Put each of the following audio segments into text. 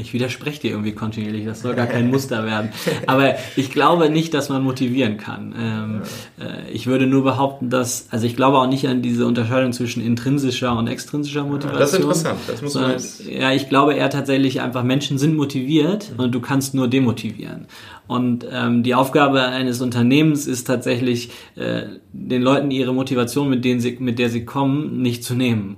Ich widerspreche dir irgendwie kontinuierlich, das soll gar kein Muster werden. Aber ich glaube nicht, dass man motivieren kann. Ähm, äh, ich würde nur behaupten, dass, also ich glaube auch nicht an diese Unterscheidung zwischen intrinsischer und extrinsischer Motivation. Das ist interessant, das muss man jetzt... Ja, ich glaube eher tatsächlich einfach, Menschen sind motiviert mhm. und du kannst nur demotivieren. Und ähm, die Aufgabe eines Unternehmens ist tatsächlich, äh, den Leuten ihre Motivation, mit, denen sie, mit der sie kommen, nicht zu nehmen.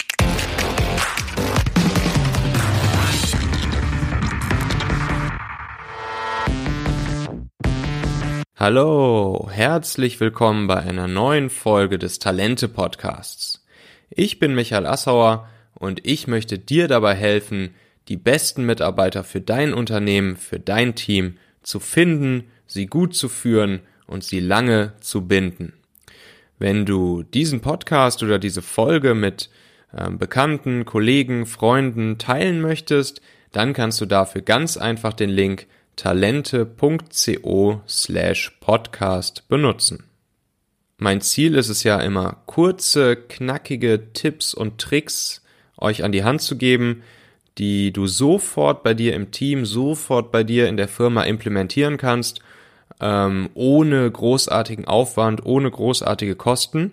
Hallo, herzlich willkommen bei einer neuen Folge des Talente Podcasts. Ich bin Michael Assauer und ich möchte dir dabei helfen, die besten Mitarbeiter für dein Unternehmen, für dein Team zu finden, sie gut zu führen und sie lange zu binden. Wenn du diesen Podcast oder diese Folge mit äh, Bekannten, Kollegen, Freunden teilen möchtest, dann kannst du dafür ganz einfach den Link talente.co slash podcast benutzen. Mein Ziel ist es ja immer, kurze, knackige Tipps und Tricks euch an die Hand zu geben, die du sofort bei dir im Team, sofort bei dir in der Firma implementieren kannst, ähm, ohne großartigen Aufwand, ohne großartige Kosten.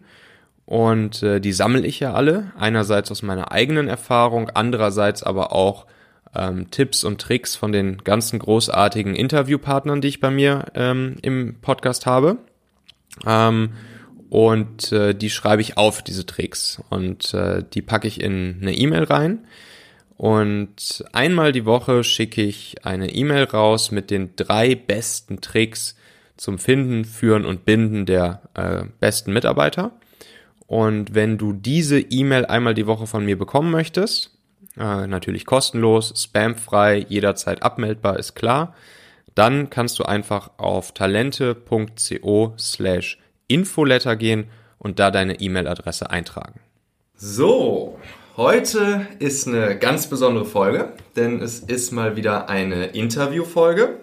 Und äh, die sammle ich ja alle, einerseits aus meiner eigenen Erfahrung, andererseits aber auch ähm, Tipps und Tricks von den ganzen großartigen Interviewpartnern, die ich bei mir ähm, im Podcast habe. Ähm, und äh, die schreibe ich auf, diese Tricks. Und äh, die packe ich in eine E-Mail rein. Und einmal die Woche schicke ich eine E-Mail raus mit den drei besten Tricks zum Finden, Führen und Binden der äh, besten Mitarbeiter. Und wenn du diese E-Mail einmal die Woche von mir bekommen möchtest, äh, natürlich kostenlos, spamfrei, jederzeit abmeldbar, ist klar. Dann kannst du einfach auf talente.co slash Infoletter gehen und da deine E-Mail-Adresse eintragen. So, heute ist eine ganz besondere Folge, denn es ist mal wieder eine Interviewfolge.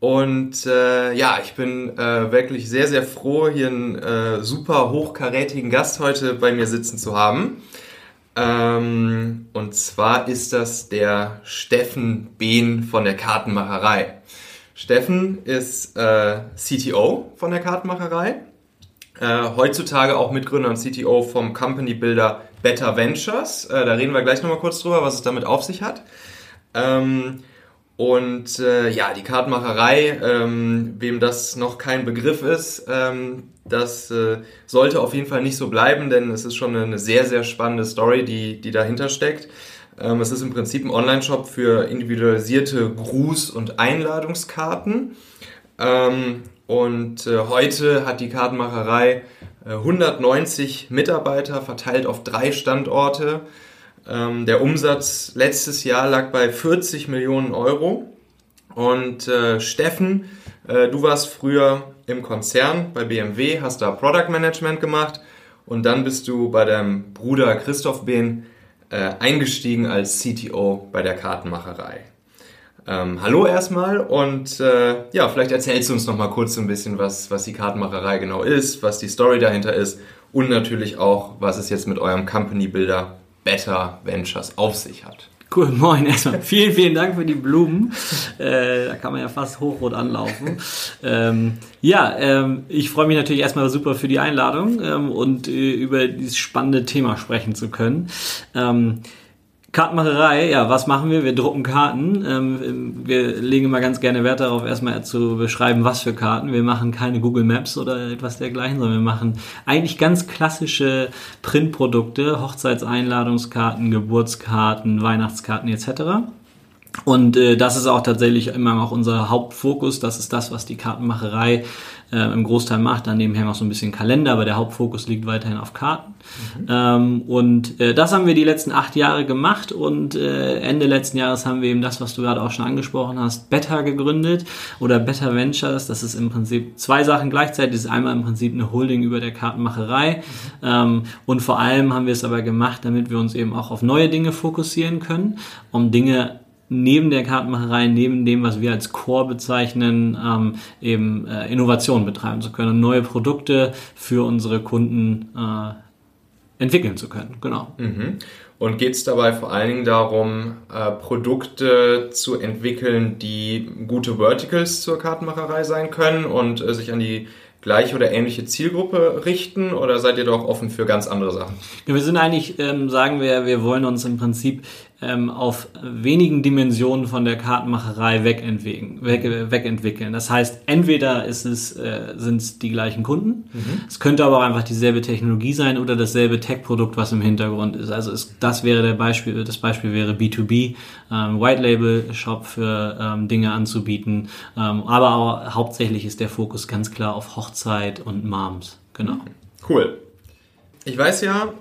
Und äh, ja, ich bin äh, wirklich sehr, sehr froh, hier einen äh, super hochkarätigen Gast heute bei mir sitzen zu haben. Ähm, und zwar ist das der Steffen Behn von der Kartenmacherei. Steffen ist äh, CTO von der Kartenmacherei. Äh, heutzutage auch Mitgründer und CTO vom Company Builder Better Ventures. Äh, da reden wir gleich nochmal kurz drüber, was es damit auf sich hat. Ähm, und äh, ja, die Kartenmacherei, ähm, wem das noch kein Begriff ist, ähm, das äh, sollte auf jeden Fall nicht so bleiben, denn es ist schon eine sehr, sehr spannende Story, die, die dahinter steckt. Ähm, es ist im Prinzip ein Online-Shop für individualisierte Gruß- und Einladungskarten. Ähm, und äh, heute hat die Kartenmacherei äh, 190 Mitarbeiter verteilt auf drei Standorte. Ähm, der Umsatz letztes Jahr lag bei 40 Millionen Euro. Und äh, Steffen, äh, du warst früher im Konzern bei BMW, hast da Product Management gemacht und dann bist du bei deinem Bruder Christoph Behn äh, eingestiegen als CTO bei der Kartenmacherei. Ähm, hallo erstmal und äh, ja, vielleicht erzählst du uns noch mal kurz so ein bisschen, was, was die Kartenmacherei genau ist, was die Story dahinter ist und natürlich auch, was es jetzt mit eurem Company Builder Better Ventures auf sich hat. Cool, moin erstmal. vielen, vielen Dank für die Blumen. Äh, da kann man ja fast hochrot anlaufen. Ähm, ja, ähm, ich freue mich natürlich erstmal super für die Einladung ähm, und äh, über dieses spannende Thema sprechen zu können. Kartenmacherei, ja, was machen wir? Wir drucken Karten. Ähm, wir legen immer ganz gerne Wert darauf, erstmal zu beschreiben, was für Karten. Wir machen keine Google Maps oder etwas dergleichen, sondern wir machen eigentlich ganz klassische Printprodukte, Hochzeitseinladungskarten, Geburtskarten, Weihnachtskarten etc. Und äh, das ist auch tatsächlich immer noch unser Hauptfokus. Das ist das, was die Kartenmacherei äh, im Großteil macht. Daneben hängt auch so ein bisschen Kalender, aber der Hauptfokus liegt weiterhin auf Karten. Mhm. Ähm, und äh, das haben wir die letzten acht Jahre gemacht und äh, Ende letzten Jahres haben wir eben das, was du gerade auch schon angesprochen hast, Beta gegründet oder Beta Ventures. Das ist im Prinzip zwei Sachen gleichzeitig. Das ist einmal im Prinzip eine Holding über der Kartenmacherei mhm. ähm, und vor allem haben wir es aber gemacht, damit wir uns eben auch auf neue Dinge fokussieren können, um Dinge neben der Kartenmacherei, neben dem, was wir als Core bezeichnen, ähm, eben äh, Innovation betreiben zu können und neue Produkte für unsere Kunden äh, entwickeln zu können. Genau. Mhm. Und geht es dabei vor allen Dingen darum, äh, Produkte zu entwickeln, die gute Verticals zur Kartenmacherei sein können und äh, sich an die gleiche oder ähnliche Zielgruppe richten oder seid ihr doch offen für ganz andere Sachen? Ja, wir sind eigentlich, ähm, sagen wir, wir wollen uns im Prinzip ähm, auf wenigen Dimensionen von der Kartenmacherei wegentwickeln. Weg, wegentwickeln. Das heißt, entweder ist es, äh, sind es die gleichen Kunden, mhm. es könnte aber auch einfach dieselbe Technologie sein oder dasselbe Tech-Produkt, was im Hintergrund ist. Also es, das wäre der Beispiel, das Beispiel wäre B2B, ähm, White Label Shop für ähm, Dinge anzubieten, ähm, aber auch, hauptsächlich ist der Fokus ganz klar auf Hochzeit und Moms. Genau. Cool. Ich weiß ja,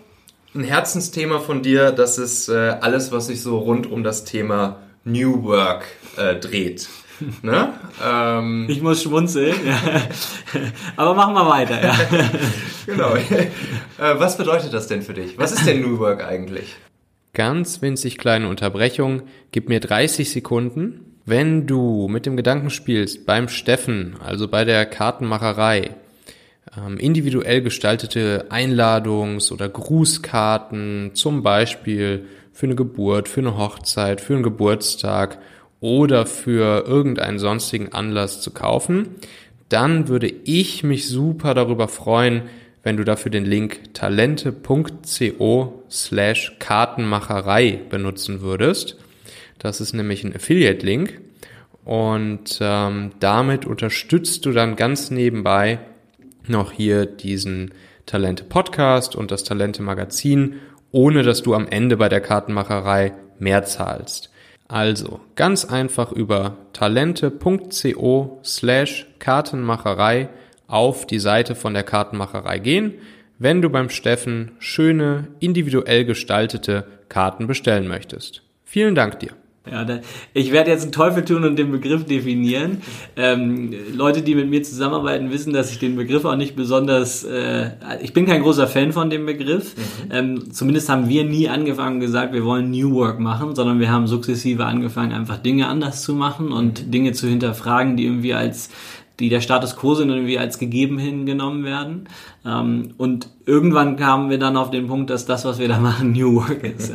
ein Herzensthema von dir, das ist äh, alles, was sich so rund um das Thema New Work äh, dreht. Ne? Ähm, ich muss schmunzeln. Aber machen wir weiter. Ja. genau. Äh, was bedeutet das denn für dich? Was ist denn New Work eigentlich? Ganz winzig kleine Unterbrechung. Gib mir 30 Sekunden. Wenn du mit dem Gedanken spielst, beim Steffen, also bei der Kartenmacherei, individuell gestaltete Einladungs- oder Grußkarten, zum Beispiel für eine Geburt, für eine Hochzeit, für einen Geburtstag oder für irgendeinen sonstigen Anlass zu kaufen, dann würde ich mich super darüber freuen, wenn du dafür den Link talente.co slash Kartenmacherei benutzen würdest. Das ist nämlich ein Affiliate-Link und ähm, damit unterstützt du dann ganz nebenbei noch hier diesen Talente Podcast und das Talente Magazin, ohne dass du am Ende bei der Kartenmacherei mehr zahlst. Also ganz einfach über talente.co slash Kartenmacherei auf die Seite von der Kartenmacherei gehen, wenn du beim Steffen schöne, individuell gestaltete Karten bestellen möchtest. Vielen Dank dir. Ja, da, ich werde jetzt einen Teufel tun und den Begriff definieren. Ähm, Leute, die mit mir zusammenarbeiten, wissen, dass ich den Begriff auch nicht besonders. Äh, ich bin kein großer Fan von dem Begriff. Mhm. Ähm, zumindest haben wir nie angefangen und gesagt, wir wollen New Work machen, sondern wir haben sukzessive angefangen, einfach Dinge anders zu machen und mhm. Dinge zu hinterfragen, die irgendwie als die der Status quo sind und irgendwie als gegeben hingenommen werden. Ähm, und irgendwann kamen wir dann auf den Punkt, dass das, was wir da machen, New Work ist.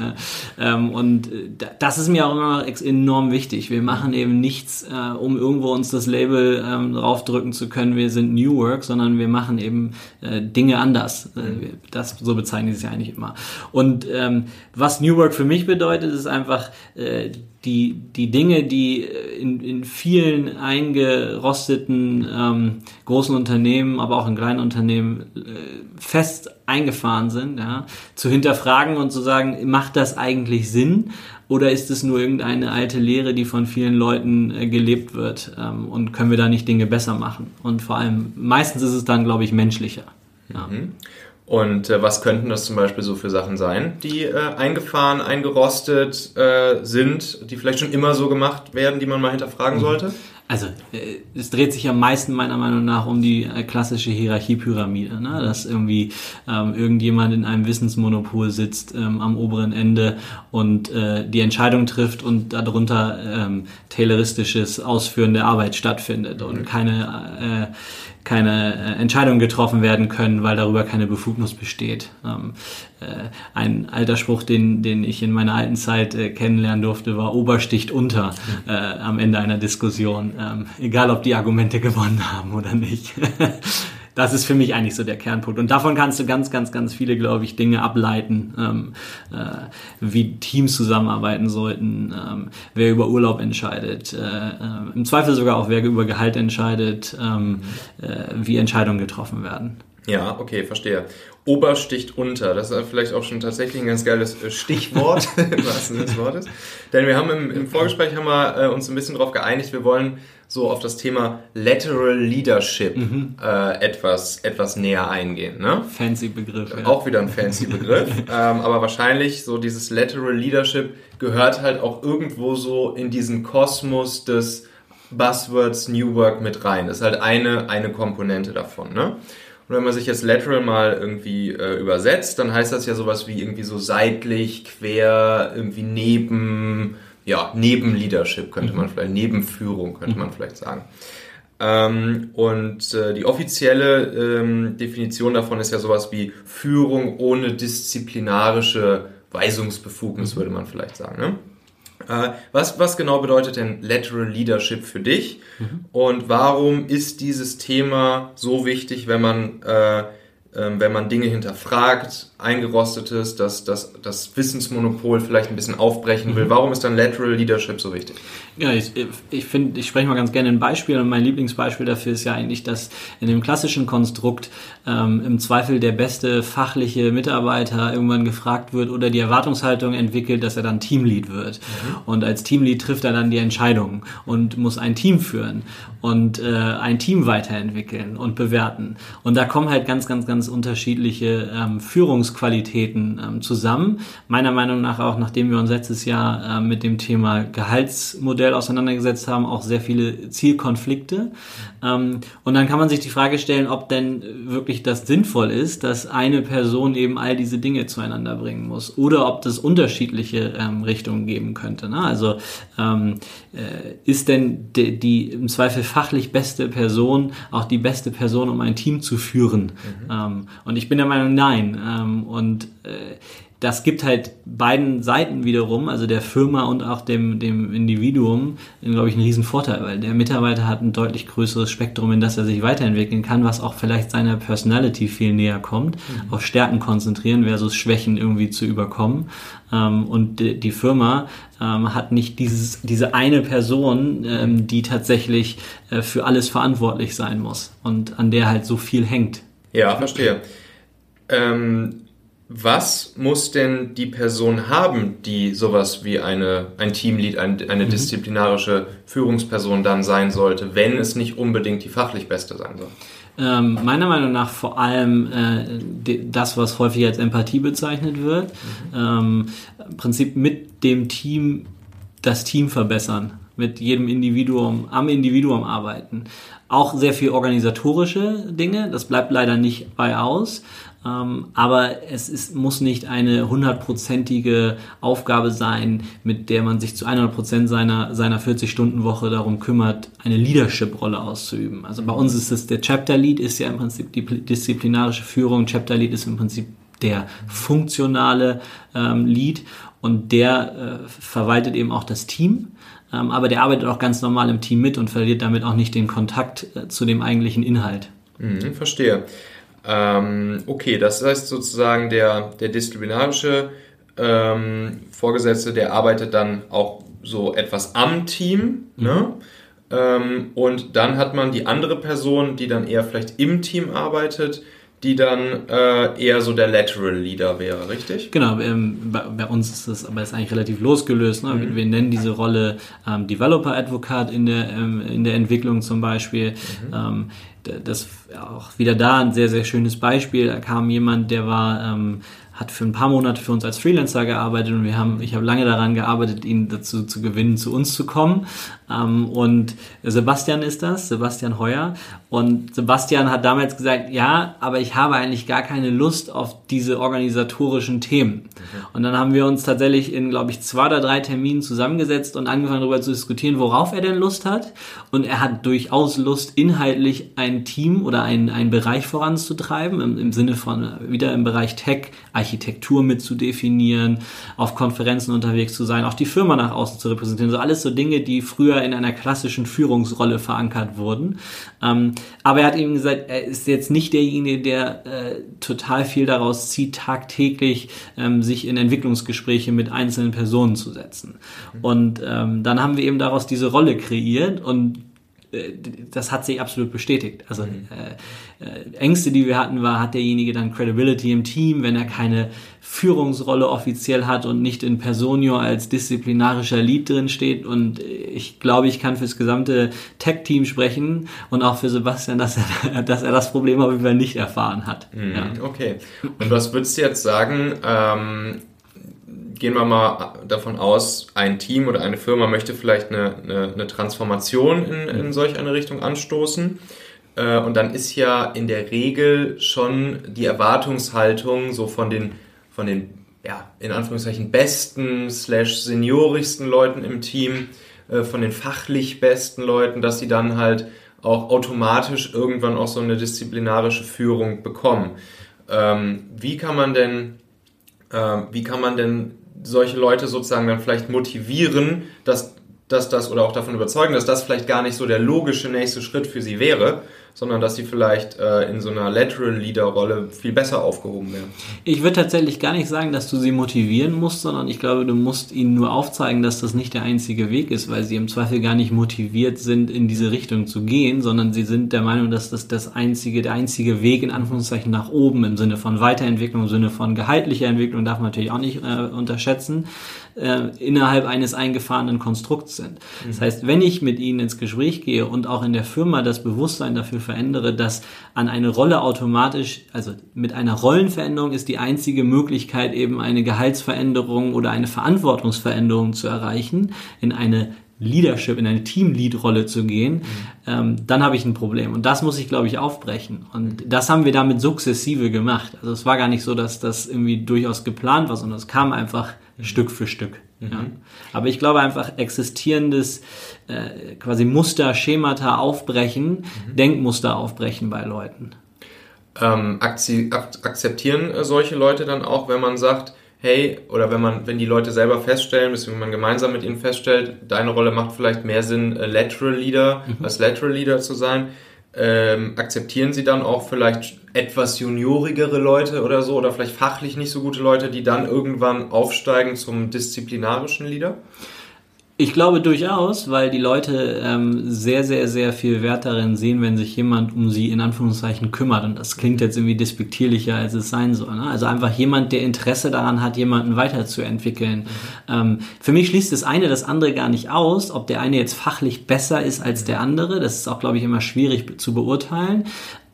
ähm, und äh, das ist mir auch immer enorm wichtig. Wir machen eben nichts, äh, um irgendwo uns das Label ähm, draufdrücken zu können, wir sind New Work, sondern wir machen eben äh, Dinge anders. Äh, das, so bezeichne ich es ja eigentlich immer. Und ähm, was New Work für mich bedeutet, ist einfach äh, die, die Dinge, die in, in vielen eingerosteten ähm, großen Unternehmen, aber auch in kleinen Unternehmen äh, fest eingefahren sind, ja, zu hinterfragen und zu sagen, macht das eigentlich Sinn oder ist es nur irgendeine alte Lehre, die von vielen Leuten äh, gelebt wird ähm, und können wir da nicht Dinge besser machen? Und vor allem, meistens ist es dann, glaube ich, menschlicher. Ja. Mhm. Und äh, was könnten das zum Beispiel so für Sachen sein, die äh, eingefahren, eingerostet äh, sind, die vielleicht schon immer so gemacht werden, die man mal hinterfragen mhm. Also äh, es dreht sich am meisten meiner Meinung nach um die äh, klassische Hierarchiepyramide, ne? dass irgendwie ähm, irgendjemand in einem Wissensmonopol sitzt ähm, am oberen Ende und äh, die Entscheidung trifft und darunter ähm, tayloristisches Ausführen der Arbeit stattfindet und mhm. keine äh, keine äh, Entscheidungen getroffen werden können, weil darüber keine Befugnis besteht. Ähm, äh, ein alter Spruch, den, den ich in meiner alten Zeit äh, kennenlernen durfte, war Obersticht unter äh, am Ende einer Diskussion, ähm, egal ob die Argumente gewonnen haben oder nicht. das ist für mich eigentlich so der Kernpunkt. Und davon kannst du ganz, ganz, ganz viele, glaube ich, Dinge ableiten, ähm, äh, wie Teams zusammenarbeiten sollten, ähm, wer über Urlaub entscheidet, äh, äh, im Zweifel sogar auch wer über Gehalt entscheidet, ähm, äh, wie Entscheidungen getroffen werden. Ja, okay, verstehe. Ober sticht unter. Das ist vielleicht auch schon tatsächlich ein ganz geiles äh, Stichwort wahrsten Sinne des Wortes. Denn wir haben im, im Vorgespräch haben wir äh, uns ein bisschen darauf geeinigt, wir wollen so auf das Thema Lateral Leadership mhm. äh, etwas, etwas näher eingehen. Ne? Fancy Begriff. Ja. Auch wieder ein fancy Begriff. ähm, aber wahrscheinlich so dieses Lateral Leadership gehört halt auch irgendwo so in diesen Kosmos des Buzzwords New Work mit rein. Das ist halt eine, eine Komponente davon. Ne? Und wenn man sich jetzt lateral mal irgendwie äh, übersetzt, dann heißt das ja sowas wie irgendwie so seitlich, quer, irgendwie neben, ja, neben Leadership könnte man mhm. vielleicht, neben Führung könnte man mhm. vielleicht sagen. Ähm, und äh, die offizielle ähm, Definition davon ist ja sowas wie Führung ohne disziplinarische Weisungsbefugnis, mhm. würde man vielleicht sagen. Ne? Äh, was, was genau bedeutet denn Lateral Leadership für dich? Mhm. Und warum ist dieses Thema so wichtig, wenn man, äh, ähm, wenn man Dinge hinterfragt, eingerostetes, das, das, das Wissensmonopol vielleicht ein bisschen aufbrechen will? Mhm. Warum ist dann Lateral Leadership so wichtig? Ja, ich, ich finde, ich spreche mal ganz gerne ein Beispiel und mein Lieblingsbeispiel dafür ist ja eigentlich, dass in dem klassischen Konstrukt ähm, im Zweifel der beste fachliche Mitarbeiter irgendwann gefragt wird oder die Erwartungshaltung entwickelt, dass er dann Teamlead wird. Mhm. Und als Teamlead trifft er dann die Entscheidung und muss ein Team führen und äh, ein Team weiterentwickeln und bewerten. Und da kommen halt ganz, ganz, ganz unterschiedliche ähm, Führungsqualitäten ähm, zusammen. Meiner Meinung nach auch, nachdem wir uns letztes Jahr äh, mit dem Thema Gehaltsmodell Modell auseinandergesetzt haben, auch sehr viele Zielkonflikte. Ähm, und dann kann man sich die Frage stellen, ob denn wirklich das sinnvoll ist, dass eine Person eben all diese Dinge zueinander bringen muss oder ob das unterschiedliche ähm, Richtungen geben könnte. Ne? Also ähm, äh, ist denn die, die, im Zweifel fachlich beste Person auch die beste Person, um ein Team zu führen? Mhm. Ähm, und ich bin der Meinung, nein. Ähm, und äh, das gibt halt beiden Seiten wiederum, also der Firma und auch dem, dem Individuum, glaube ich, einen riesen Vorteil, weil der Mitarbeiter hat ein deutlich größeres Spektrum, in das er sich weiterentwickeln kann, was auch vielleicht seiner Personality viel näher kommt, mhm. auf Stärken konzentrieren versus Schwächen irgendwie zu überkommen. Ähm, und die Firma ähm, hat nicht dieses, diese eine Person, ähm, die tatsächlich äh, für alles verantwortlich sein muss und an der halt so viel hängt. Ja, verstehe. Ähm, was muss denn die Person haben, die sowas wie eine, ein Teamlead, ein, eine mhm. disziplinarische Führungsperson dann sein sollte, wenn es nicht unbedingt die fachlich beste sein soll? Ähm, meiner Meinung nach vor allem äh, das, was häufig als Empathie bezeichnet wird. Mhm. Ähm, Im Prinzip mit dem Team das Team verbessern, mit jedem Individuum, am Individuum arbeiten. Auch sehr viel organisatorische Dinge, das bleibt leider nicht bei aus. Ähm, aber es ist, muss nicht eine hundertprozentige Aufgabe sein, mit der man sich zu 100% seiner, seiner 40-Stunden-Woche darum kümmert, eine Leadership-Rolle auszuüben. Also bei uns ist es der Chapter Lead, ist ja im Prinzip die disziplinarische Führung. Chapter Lead ist im Prinzip der funktionale ähm, Lead und der äh, verwaltet eben auch das Team. Ähm, aber der arbeitet auch ganz normal im Team mit und verliert damit auch nicht den Kontakt äh, zu dem eigentlichen Inhalt. Mhm, verstehe. Ähm, okay, das heißt sozusagen der, der disziplinarische ähm, Vorgesetzte, der arbeitet dann auch so etwas am Team, mhm. ne? Ähm, und dann hat man die andere Person, die dann eher vielleicht im Team arbeitet, die dann äh, eher so der Lateral Leader wäre, richtig? Genau, ähm, bei, bei, uns ist das aber ist eigentlich relativ losgelöst. Ne? Mhm. Wir, nennen diese Rolle ähm, Developer Advocate in der, ähm, in der Entwicklung zum Beispiel. Mhm. Ähm, das auch wieder da ein sehr, sehr schönes Beispiel. Da kam jemand, der war ähm, hat für ein paar Monate für uns als Freelancer gearbeitet und wir haben, ich habe lange daran gearbeitet, ihn dazu zu gewinnen, zu uns zu kommen. Ähm, und Sebastian ist das, Sebastian Heuer. Und Sebastian hat damals gesagt, ja, aber ich habe eigentlich gar keine Lust auf diese organisatorischen Themen. Mhm. Und dann haben wir uns tatsächlich in, glaube ich, zwei oder drei Terminen zusammengesetzt und angefangen darüber zu diskutieren, worauf er denn Lust hat. Und er hat durchaus Lust, inhaltlich ein Team oder einen, einen Bereich voranzutreiben, im, im Sinne von wieder im Bereich Tech, Architektur mit zu definieren, auf Konferenzen unterwegs zu sein, auch die Firma nach außen zu repräsentieren. So alles so Dinge, die früher in einer klassischen Führungsrolle verankert wurden. Ähm, aber er hat eben gesagt, er ist jetzt nicht derjenige, der äh, total viel daraus zieht, tagtäglich ähm, sich in Entwicklungsgespräche mit einzelnen Personen zu setzen. Und ähm, dann haben wir eben daraus diese Rolle kreiert und das hat sich absolut bestätigt. Also mhm. äh, äh, Ängste, die wir hatten, war, hat derjenige dann Credibility im Team, wenn er keine Führungsrolle offiziell hat und nicht in Personio als disziplinarischer Lead drin steht. Und ich glaube, ich kann fürs gesamte Tech-Team sprechen und auch für Sebastian, dass er, dass er das Problem auf jeden Fall nicht erfahren hat. Mhm, ja. Okay. Und was würdest du jetzt sagen? Ähm gehen wir mal davon aus, ein Team oder eine Firma möchte vielleicht eine, eine, eine Transformation in, in solch eine Richtung anstoßen. Äh, und dann ist ja in der Regel schon die Erwartungshaltung so von den, von den ja, in Anführungszeichen besten slash seniorigsten Leuten im Team, äh, von den fachlich besten Leuten, dass sie dann halt auch automatisch irgendwann auch so eine disziplinarische Führung bekommen. Ähm, wie kann man denn Ähm, wie kann man denn solche Leute sozusagen dann vielleicht motivieren, dass, dass das oder auch davon überzeugen, dass das vielleicht gar nicht so der logische nächste Schritt für sie wäre, sondern dass sie vielleicht äh, in so einer Lateral Leader Rolle viel besser aufgehoben wären. Ich würde tatsächlich gar nicht sagen, dass du sie motivieren musst, sondern ich glaube, du musst ihnen nur aufzeigen, dass das nicht der einzige Weg ist, weil sie im Zweifel gar nicht motiviert sind, in diese Richtung zu gehen, sondern sie sind der Meinung, dass das das einzige, der einzige Weg in Anführungszeichen nach oben im Sinne von Weiterentwicklung, im Sinne von gehaltlicher Entwicklung darf man natürlich auch nicht äh, unterschätzen, äh, innerhalb eines eingefahrenen Konstrukts sind. Mhm. Das heißt, wenn ich mit ihnen ins Gespräch gehe und auch in der Firma das Bewusstsein dafür verändere, dass an eine Rolle automatisch, also mit einer Rollenveränderung ist die einzige Möglichkeit eben eine Gehaltsveränderung oder eine Verantwortungsveränderung zu erreichen, in eine Leadership, in eine Team-Lead-Rolle zu gehen, mhm. ähm, dann habe ich ein Problem. Und das muss ich, glaube ich, aufbrechen. Und das haben wir damit sukzessive gemacht. Also es war gar nicht so, dass das irgendwie durchaus geplant war, sondern es kam einfach mhm. Stück für Stück. Mhm. Ja. Aber ich glaube einfach existierendes äh, quasi Muster, Schemata aufbrechen, mhm. Denkmuster aufbrechen bei Leuten. Ähm, akzeptieren solche Leute dann auch, wenn man sagt, hey, oder wenn man, wenn die Leute selber feststellen, beziehungsweise man gemeinsam mit ihnen feststellt, deine Rolle macht vielleicht mehr Sinn, äh, Lateral Leader mhm. als Lateral Leader zu sein, ähm, akzeptieren sie dann auch vielleicht etwas juniorigere Leute oder so oder vielleicht fachlich nicht so gute Leute, die dann irgendwann aufsteigen zum disziplinarischen Leader? Ich glaube durchaus, weil die Leute ähm, sehr, sehr, sehr viel Wert darin sehen, wenn sich jemand um sie in Anführungszeichen kümmert. Und das klingt jetzt irgendwie despektierlicher, als es sein soll. Ne? Also einfach jemand, der Interesse daran hat, jemanden weiterzuentwickeln. Ähm, für mich schließt das eine das andere gar nicht aus, ob der eine jetzt fachlich besser ist als der andere. Das ist auch, glaube ich, immer schwierig zu beurteilen.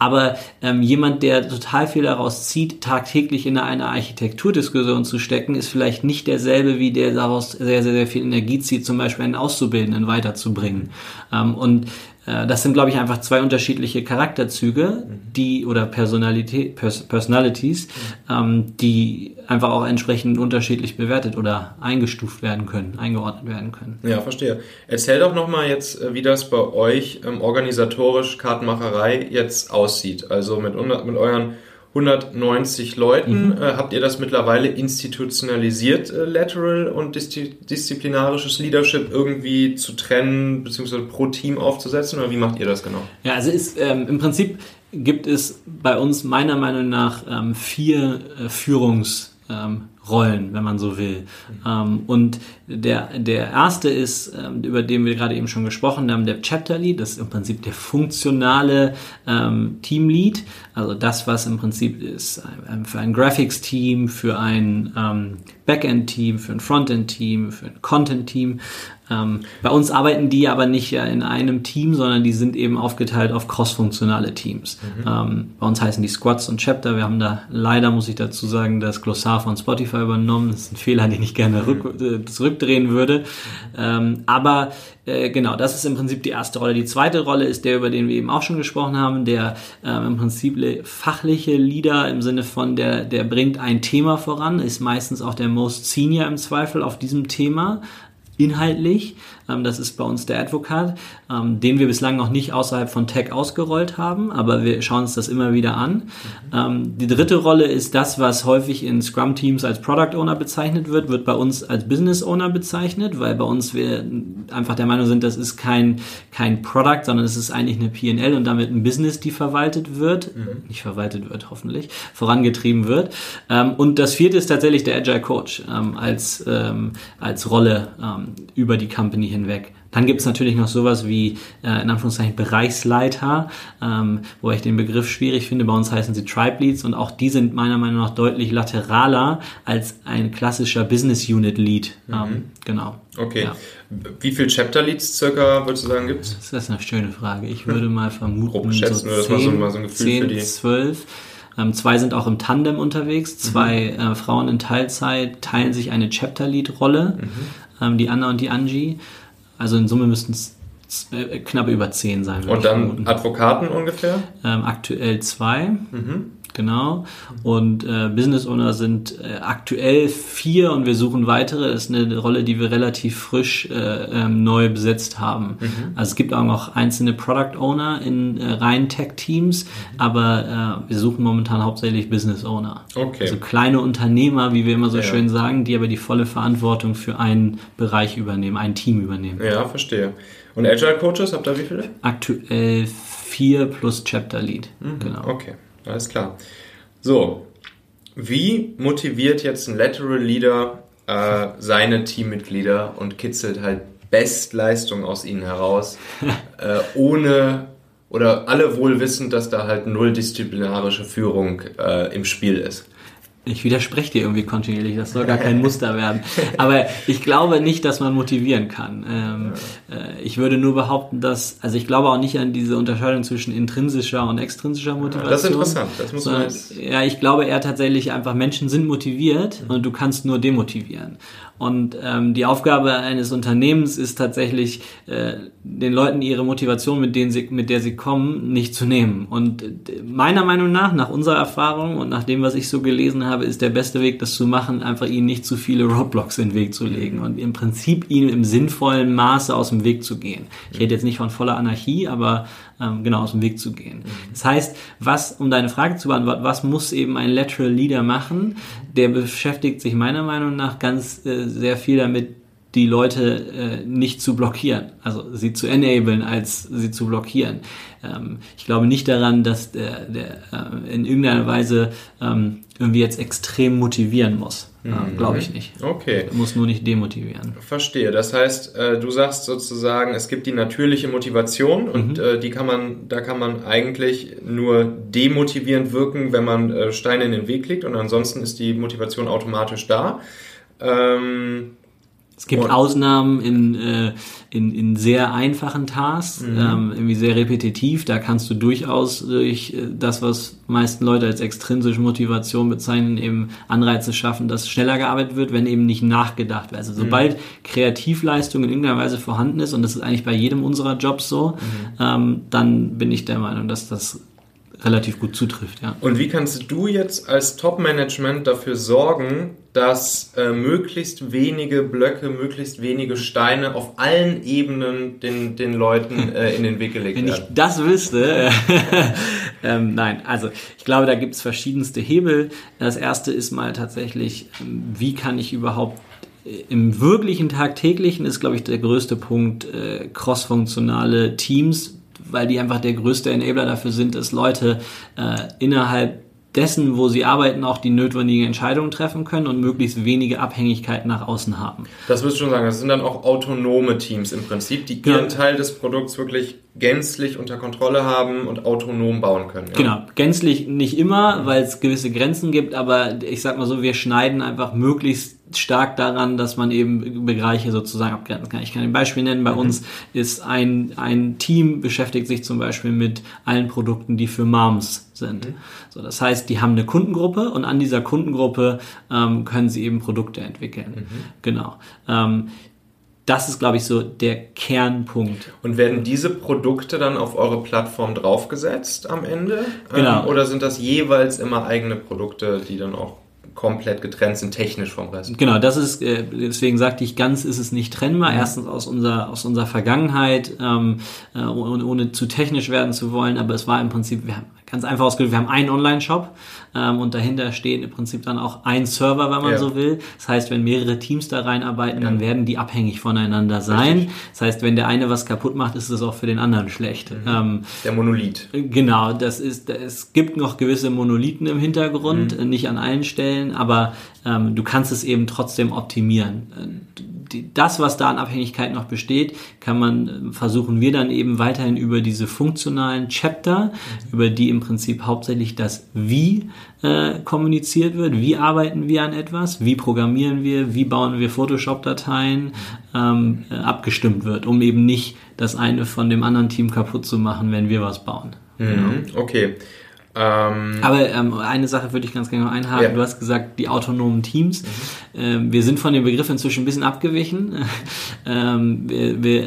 Aber ähm, jemand, der total viel daraus zieht, tagtäglich in eine Architekturdiskussion zu stecken, ist vielleicht nicht derselbe, wie der daraus sehr, sehr, sehr viel Energie zieht, zum Beispiel einen Auszubildenden weiterzubringen. Ähm, und das sind, glaube ich, einfach zwei unterschiedliche Charakterzüge, die oder Personalität, Pers Personalities, ähm, die einfach auch entsprechend unterschiedlich bewertet oder eingestuft werden können, eingeordnet werden können. Ja, verstehe. Erzähl doch nochmal jetzt, äh, wie das bei euch ähm, organisatorisch Kartenmacherei jetzt aussieht. Also mit, mit euren 190 Leuten. Mhm. Äh, habt ihr das mittlerweile institutionalisiert, äh, Lateral und diszi disziplinarisches Leadership irgendwie zu trennen, beziehungsweise pro Team aufzusetzen? Oder wie macht ihr das genau? Ja, also ist, ähm, im Prinzip gibt es bei uns meiner Meinung nach ähm, vier äh, Führungs- ähm, Rollen, wenn man so will. Ähm, und der, der erste ist, ähm, über den wir gerade eben schon gesprochen haben, der Chapter Lead. Das ist im Prinzip der funktionale ähm, Team Lead. Also das, was im Prinzip ist ähm, für ein Graphics-Team, für ein ähm, Backend-Team, für ein Frontend-Team, für ein Content-Team. Ähm, bei uns arbeiten die aber nicht in einem Team, sondern die sind eben aufgeteilt auf crossfunktionale Teams. Mhm. Ähm, bei uns heißen die Squads und Chapter. Wir haben da leider, muss ich dazu sagen, das Glossar von Spotify übernommen. Das ist ein Fehler, den ich gerne rück, äh, zurückdrehen würde. Ähm, aber äh, genau, das ist im Prinzip die erste Rolle. Die zweite Rolle ist der, über den wir eben auch schon gesprochen haben, der ähm, im Prinzip fachliche Leader im Sinne von, der, der bringt ein Thema voran, ist meistens auch der Most Senior im Zweifel auf diesem Thema inhaltlich. Ähm, das ist bei uns der Advocat, ähm, den wir bislang noch nicht außerhalb von Tech ausgerollt haben, aber wir schauen uns das immer wieder an. Mhm. die dritte Rolle ist das, was häufig in Scrum-Teams als Product Owner bezeichnet wird, wird bei uns als Business Owner bezeichnet, weil bei uns wir einfach der Meinung sind, das ist kein, kein Product, sondern es ist eigentlich eine PNL und damit ein Business, die verwaltet wird, mhm. nicht verwaltet wird hoffentlich, vorangetrieben wird. Ähm, und das vierte ist tatsächlich der Agile Coach als, als Rolle über die Company hinweg. Dann gibt es natürlich noch sowas wie, äh, in Anführungszeichen, Bereichsleiter, ähm, wo ich den Begriff schwierig finde. Bei uns heißen sie Tribe Leads und auch die sind meiner Meinung nach deutlich lateraler als ein klassischer Business Unit Lead. Mhm. Ähm, genau. Okay. Ja. Wie viele Chapter Leads circa, würdest du sagen, gibt es? Das ist eine schöne Frage. Ich würde mal vermuten, schätzen, so 10, so, mal so ein Gefühl 10, für die. 12. Ähm, zwei sind auch im Tandem unterwegs. Zwei mhm. äh, Frauen in Teilzeit teilen sich eine Chapter Lead Rolle. Mhm ähm, die Anna und die Angie. Also in Summe müssten es äh, knapp über zehn sein. Und dann. Advokaten ungefähr? Ähm, aktuell zwei. Mhm. Genau. Und äh, Business Owner sind äh, aktuell vier und wir suchen weitere. Das ist eine Rolle, die wir relativ frisch äh, ähm, neu besetzt haben. Mhm. Also es gibt auch noch einzelne Product Owner in äh, reinen Tech-Teams, aber äh, wir suchen momentan hauptsächlich Business Owner. Okay. Also kleine Unternehmer, wie wir immer so ja. schön sagen, die aber die volle Verantwortung für einen Bereich übernehmen, ein Team übernehmen. Ja, verstehe. Und Agile Coaches, habt ihr wie viele? Aktuell vier plus Chapter Lead. Mhm. Genau. Okay. Alles klar. So, wie motiviert jetzt ein Lateral Leader äh, seine Teammitglieder und kitzelt halt Bestleistung aus ihnen heraus, äh, ohne oder alle wohl wissend, dass da halt null disziplinarische Führung äh, im Spiel ist? Ich widerspreche dir irgendwie kontinuierlich, das soll gar kein Muster werden. Aber ich glaube nicht, dass man motivieren kann. Ähm, äh, ich würde nur behaupten, dass, also ich glaube auch nicht an diese Unterscheidung zwischen intrinsischer und extrinsischer Motivation. Das ist interessant, das muss man jetzt... Ja, ich glaube eher tatsächlich einfach, Menschen sind motiviert und du kannst nur demotivieren. Und ähm, die Aufgabe eines Unternehmens ist tatsächlich, äh, den Leuten ihre Motivation, mit, denen sie, mit der sie kommen, nicht zu nehmen. Und äh, meiner Meinung nach, nach unserer Erfahrung und nach dem, was ich so gelesen habe, ist der beste Weg, das zu machen, einfach ihnen nicht zu viele Roadblocks in den Weg zu legen und im Prinzip ihnen im sinnvollen Maße aus dem Weg zu gehen. Ich rede jetzt nicht von voller Anarchie, aber ähm, genau aus dem Weg zu gehen. Das heißt, was, um deine Frage zu beantworten, was muss eben ein Lateral Leader machen? Der beschäftigt sich meiner Meinung nach ganz äh, sehr viel damit, die Leute äh, nicht zu blockieren, also sie zu enablen, als sie zu blockieren. Ähm, ich glaube nicht daran, dass der, der äh, in irgendeiner Weise ähm, irgendwie jetzt extrem motivieren muss. Mhm. Glaube ich nicht. Okay. Er muss nur nicht demotivieren. Verstehe. Das heißt, äh, du sagst sozusagen, es gibt die natürliche Motivation und mhm. äh, die kann man, da kann man eigentlich nur demotivierend wirken, wenn man äh, Steine in den Weg legt und ansonsten ist die Motivation automatisch da. Ähm, es gibt und Ausnahmen in, äh, in, in sehr einfachen Tasks, mhm. ähm, irgendwie sehr repetitiv. Da kannst du durchaus durch äh, das, was meisten Leute als extrinsische Motivation bezeichnen, eben Anreize schaffen, dass schneller gearbeitet wird, wenn eben nicht nachgedacht wird. Also sobald mhm. Kreativleistung in irgendeiner Weise vorhanden ist, und das ist eigentlich bei jedem unserer Jobs so, mhm. ähm, dann bin ich der Meinung, dass das relativ gut zutrifft, ja. Und wie kannst du jetzt als Top-Management dafür sorgen, dass äh, möglichst wenige Blöcke, möglichst wenige Steine auf allen Ebenen den, den Leuten äh, in den Weg gelegt Wenn werden? Wenn ich das wüsste, ähm, nein, also ich glaube, da gibt es verschiedenste Hebel. Das erste ist mal tatsächlich, ähm, wie kann ich überhaupt äh, im wirklichen tagtäglichen ist, glaube ich, der größte Punkt äh, crossfunktionale Teams weil die einfach der größte Enabler dafür sind, dass Leute äh, innerhalb dessen, wo sie arbeiten, auch die notwendigen Entscheidungen treffen können und möglichst wenige Abhängigkeiten nach außen haben. Das würdest du schon sagen, das sind dann auch autonome Teams im Prinzip, die ihren Teil des Produkts wirklich gänzlich unter Kontrolle haben und autonom bauen können. Ja? Genau, gänzlich nicht immer, weil es gewisse Grenzen gibt, aber ich sag mal so, wir schneiden einfach möglichst stark daran, dass man eben Bereiche sozusagen abgrenzen kann. Ich kann ein Beispiel nennen. Bei mhm. uns ist ein, ein Team beschäftigt sich zum Beispiel mit allen Produkten, die für Moms sind. Mhm. So, das heißt, die haben eine Kundengruppe und an dieser Kundengruppe ähm, können sie eben Produkte entwickeln. Mhm. Genau. Ähm, das ist, glaube ich, so der Kernpunkt. Und werden diese Produkte dann auf eure Plattform draufgesetzt am Ende? Genau. Ähm, oder sind das jeweils immer eigene Produkte, die dann auch komplett getrennt sind, technisch vom Rest. Genau, das ist, äh, deswegen sagte ich, ganz ist es nicht trennbar. Mhm. Erstens aus unserer, aus unserer Vergangenheit, ähm, äh, ohne, ohne zu technisch werden zu wollen, aber es war im Prinzip, wir haben ganz einfach ausgedrückt, wir haben einen Online-Shop ähm, und dahinter steht im Prinzip dann auch ein Server, wenn man ja. so will. Das heißt, wenn mehrere Teams da reinarbeiten, ja. dann werden die abhängig voneinander sein. Richtig. Das heißt, wenn der eine was kaputt macht, ist es auch für den anderen schlecht. Mhm. Ähm, der Monolith. Genau, das ist, es gibt noch gewisse Monolithen im Hintergrund, mhm. nicht an allen Stellen, aber ähm, du kannst es eben trotzdem optimieren die, das, was da an Abhängigkeit noch besteht, kann man, äh, versuchen wir dann eben weiterhin über diese funktionalen Chapter, mhm. über die im Prinzip hauptsächlich das Wie äh, kommuniziert wird. Wie arbeiten wir an etwas? Wie programmieren wir? Wie bauen wir Photoshop-Dateien? Ähm, äh, abgestimmt wird, um eben nicht das eine von dem anderen Team kaputt zu machen, wenn wir was bauen. Mhm. Genau. Okay. Ähm, Aber ähm, eine Sache würde ich ganz gerne noch einhaken. Ja. Du hast gesagt, die autonomen Teams. Mhm. Ähm, wir sind von dem Begriff inzwischen ein bisschen abgewichen. ähm, wir, wir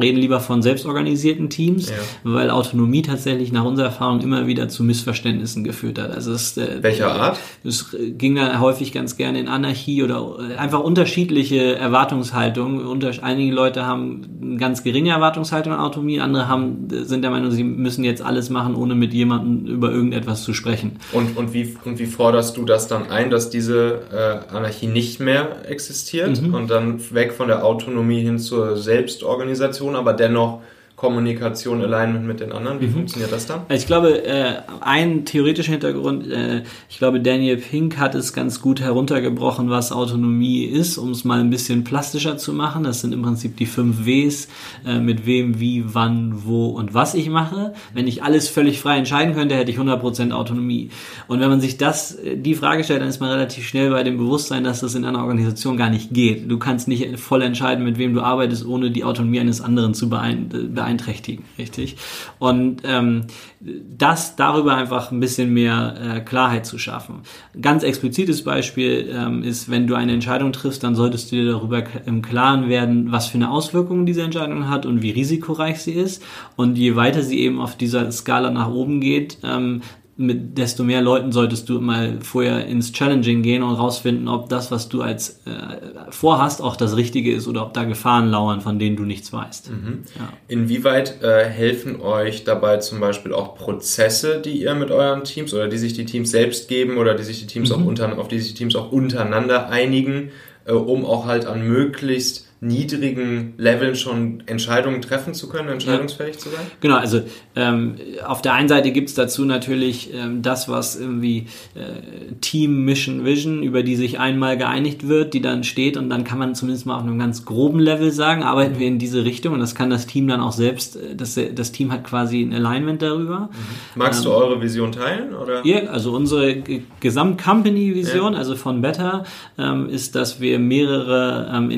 reden lieber von selbstorganisierten Teams, ja. weil Autonomie tatsächlich nach unserer Erfahrung immer wieder zu Missverständnissen geführt hat. Also es, äh, Welcher Art? Es ging da häufig ganz gerne in Anarchie oder äh, einfach unterschiedliche Erwartungshaltungen. Unter, einige Leute haben eine ganz geringe Erwartungshaltung an Autonomie, andere haben, sind der Meinung, sie müssen jetzt alles machen, ohne mit jemandem über irgendetwas zu sprechen. Und, und, wie, und wie forderst du das dann ein, dass diese äh, Anarchie nicht mehr existiert mhm. und dann weg von der Autonomie hin zur Selbstorganisation, aber dennoch Kommunikation, Alignment mit den anderen? Wie mhm. funktioniert das dann? Ich glaube, äh, ein theoretischer Hintergrund, äh, ich glaube, Daniel Pink hat es ganz gut heruntergebrochen, was Autonomie ist, um es mal ein bisschen plastischer zu machen. Das sind im Prinzip die fünf Ws, äh, mit wem, wie, wann, wo und was ich mache. Wenn ich alles völlig frei entscheiden könnte, hätte ich 100% Autonomie. Und wenn man sich das, äh, die Frage stellt, dann ist man relativ schnell bei dem Bewusstsein, dass das in einer Organisation gar nicht geht. Du kannst nicht voll entscheiden, mit wem du arbeitest, ohne die Autonomie eines anderen zu beeinträchtigen beeinträchtigen, richtig? Und ähm, das darüber einfach ein bisschen mehr äh, Klarheit zu schaffen. Ganz explizites Beispiel ähm, ist, wenn du eine Entscheidung triffst, dann solltest du dir darüber im Klaren werden, was für eine Auswirkung diese Entscheidung hat und wie risikoreich sie ist. Und je weiter sie eben auf dieser Skala nach oben geht, ähm, mit desto mehr Leuten solltest du mal vorher ins Challenging gehen und rausfinden, ob das, was du als äh, vorhast, auch das Richtige ist oder ob da Gefahren lauern, von denen du nichts weißt. Mhm. Ja. Inwieweit äh, helfen euch dabei zum Beispiel auch Prozesse, die ihr mit euren Teams oder die sich die Teams selbst geben oder die sich die Teams mhm. auch unter, auf die sich die Teams auch untereinander einigen, äh, um auch halt an möglichst niedrigen Leveln schon Entscheidungen treffen zu können, entscheidungsfähig ja. zu sein? Genau, also ähm, auf der einen Seite gibt's dazu natürlich ähm, das, was irgendwie äh, Team Mission Vision, über die sich einmal geeinigt wird, die dann steht und dann kann man zumindest mal auf einem ganz groben Level sagen, arbeiten mhm. wir in diese Richtung und das kann das Team dann auch selbst, äh, das, das Team hat quasi ein Alignment darüber. Mhm. Magst ähm, du eure Vision teilen? Oder? Ja, also unsere Gesamt-Company-Vision, ja. also von Better, ähm, ist, dass wir mehrere ähm,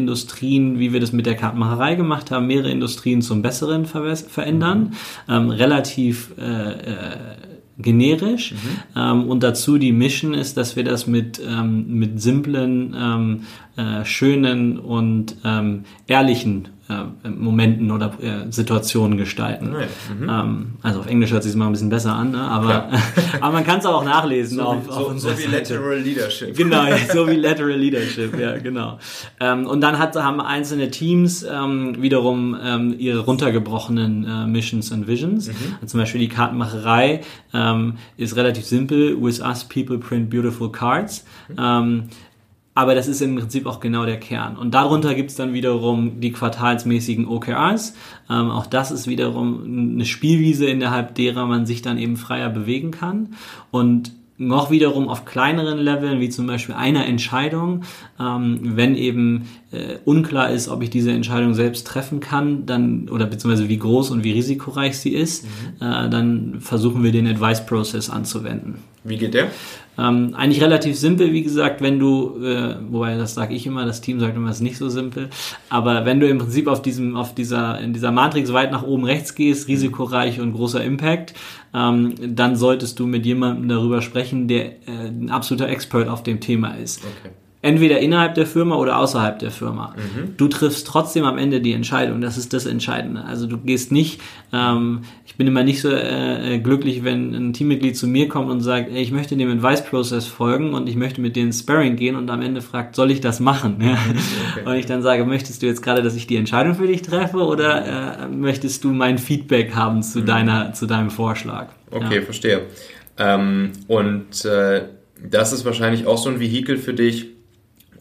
Industrien wie wir das mit der Kartenmacherei gemacht haben, mehrere Industrien zum Besseren ver verändern. Mhm. Ähm, relativ äh, äh, generisch. Mhm. Ähm, und dazu die Mission ist, dass wir das mit, ähm, mit simplen, ähm, äh, schönen und ähm, ehrlichen äh, Momenten oder äh, Situationen gestalten. Mhm. Ähm, also auf Englisch hört sich mal ein bisschen besser an, ne? aber, aber man kann es auch nachlesen. So, auf, auf so, so wie Lateral Leadership. Genau, so wie Lateral Leadership, ja, genau. Ähm, und dann hat, haben einzelne Teams ähm, wiederum ähm, ihre runtergebrochenen äh, Missions and Visions. Mhm. Also zum Beispiel die Kartenmacherei ähm, ist relativ simpel. With us people print beautiful cards. Mhm. Aber das ist im Prinzip auch genau der Kern. Und darunter gibt's dann wiederum die quartalsmäßigen OKRs. Ähm, auch das ist wiederum eine Spielwiese, innerhalb derer man sich dann eben freier bewegen kann. Und noch wiederum auf kleineren Leveln, wie zum Beispiel einer Entscheidung, ähm, wenn eben äh, unklar ist, ob ich diese Entscheidung selbst treffen kann, dann oder beziehungsweise wie groß und wie risikoreich sie ist, mhm. äh, dann versuchen wir den Advice Process anzuwenden. Wie geht der? Ähm, eigentlich relativ simpel, wie gesagt, wenn du, äh, wobei das sage ich immer, das Team sagt immer, es ist nicht so simpel, aber wenn du im Prinzip auf diesem, auf dieser, in dieser Matrix weit nach oben rechts gehst, risikoreich und großer Impact, ähm, dann solltest du mit jemandem darüber sprechen, der äh, ein absoluter Expert auf dem Thema ist. Okay entweder innerhalb der Firma oder außerhalb der Firma. Mhm. Du triffst trotzdem am Ende die Entscheidung. Das ist das Entscheidende. Also du gehst nicht, ähm, ich bin immer nicht so äh, glücklich, wenn ein Teammitglied zu mir kommt und sagt, ey, ich möchte dem Advice-Prozess folgen und ich möchte mit denen Sparring gehen und am Ende fragt, soll ich das machen? Ja? Okay. Und ich dann sage, möchtest du jetzt gerade, dass ich die Entscheidung für dich treffe oder äh, möchtest du mein Feedback haben zu mhm. deiner, zu deinem Vorschlag? Okay, ja. verstehe. Ähm, und äh, das ist wahrscheinlich auch so ein Vehikel für dich,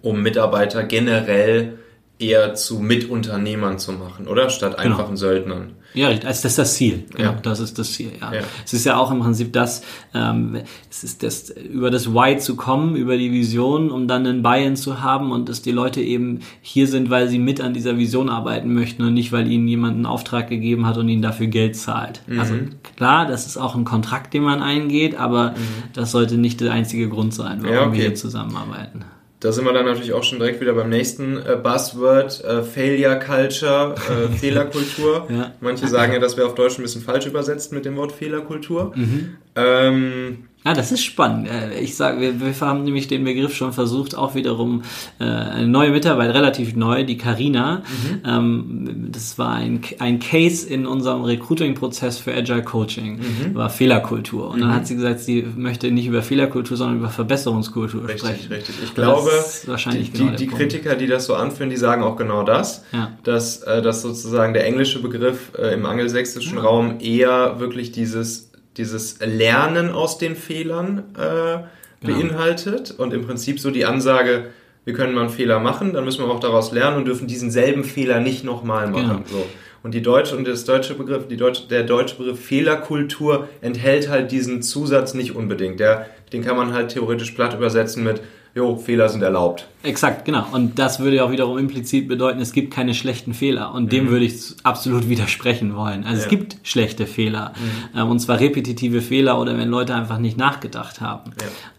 um Mitarbeiter generell eher zu Mitunternehmern zu machen, oder? Statt genau. einfachen genau. Söldnern. Ja, also das ist das Ziel. Genau, ja. das ist das Ziel. Ja. ja. Es ist ja auch im Prinzip das, ähm, es ist das, über das Why zu kommen, über die Vision, um dann einen Buy-in zu haben und dass die Leute eben hier sind, weil sie mit an dieser Vision arbeiten möchten und nicht, weil ihnen jemand einen Auftrag gegeben hat und ihnen dafür Geld zahlt. Mhm. Also klar, das ist auch ein Kontrakt, den man eingeht, aber mhm. das sollte nicht der einzige Grund sein, warum ja, okay. wir hier zusammenarbeiten. Da sind wir dann natürlich auch schon direkt wieder beim nächsten äh, Buzzword, äh, Failure Culture, äh, Fehlerkultur. ja. Manche sagen ja, das wäre auf Deutsch ein bisschen falsch übersetzt mit dem Wort Fehlerkultur. Mhm. Ähm, Ah, das ist spannend. Äh, Ich sage, wir, wir haben nämlich den Begriff schon versucht, auch wiederum äh, eine neue Mitarbeit, relativ neu, die Karina. Ähm, das war ein, ein Case in unserem Recruiting-Prozess für Agile Coaching, war Fehlerkultur. Und dann hat sie gesagt, sie möchte nicht über Fehlerkultur, sondern über Verbesserungskultur Richtig, sprechen. richtig. Ich Und glaube, wahrscheinlich die, genau die. Kritiker, die das so anführen, die sagen auch genau das, Ja. dass, äh, dass sozusagen der englische Begriff äh, im angelsächsischen Raum eher wirklich dieses, dieses Lernen aus den Fehlern äh, beinhaltet und im Prinzip so die Ansage, wir können mal einen Fehler machen, dann müssen wir auch daraus lernen und dürfen diesen selben Fehler nicht nochmal machen. Genau. So. Und die deutsche und das deutsche Begriff, die deutsche, der deutsche Begriff Fehlerkultur enthält halt diesen Zusatz nicht unbedingt. Der, den kann man halt theoretisch platt übersetzen mit, jo, Fehler sind erlaubt. Exakt, genau. Und das würde ja auch wiederum implizit bedeuten, es gibt keine schlechten Fehler. Und dem würde ich absolut widersprechen wollen. Also es Ja. gibt schlechte Fehler. Ähm, und zwar repetitive Fehler oder wenn Leute einfach nicht nachgedacht haben.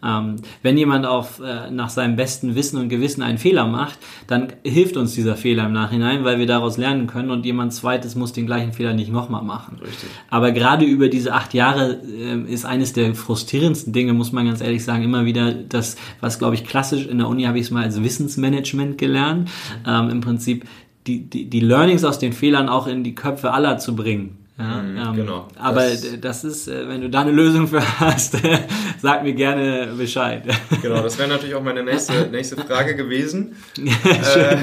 Ähm, wenn jemand auf, äh, nach seinem besten Wissen und Gewissen einen Fehler macht, dann hilft uns dieser Fehler im Nachhinein, weil wir daraus lernen können und jemand zweites muss den gleichen Fehler nicht nochmal machen. Richtig. Aber gerade über diese acht Jahre ähm, ist eines der frustrierendsten Dinge, muss man ganz ehrlich sagen, immer wieder das, was glaube ich klassisch in der Uni habe ich es mal als Wissensmanagement gelernt, ähm, im Prinzip die, die, die Learnings aus den Fehlern auch in die Köpfe aller zu bringen. Ja, ähm, genau. Aber Das- das, ist, äh, wenn du da eine Lösung für hast, sag mir gerne Bescheid. Genau, das wäre natürlich auch meine nächste, nächste Frage gewesen. äh,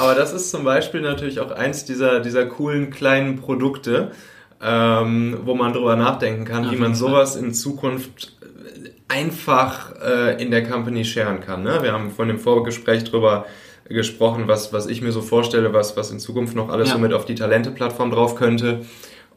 aber das ist zum Beispiel natürlich auch eins dieser, dieser coolen kleinen Produkte, ähm, wo man drüber nachdenken kann, wie man sowas in Zukunft einfach äh, in der Company sharen kann. Ne? Wir haben von dem Vorgespräch drüber gesprochen, was, was ich mir so vorstelle, was, was in Zukunft noch alles Ja. so mit auf die Talente-Plattform drauf könnte.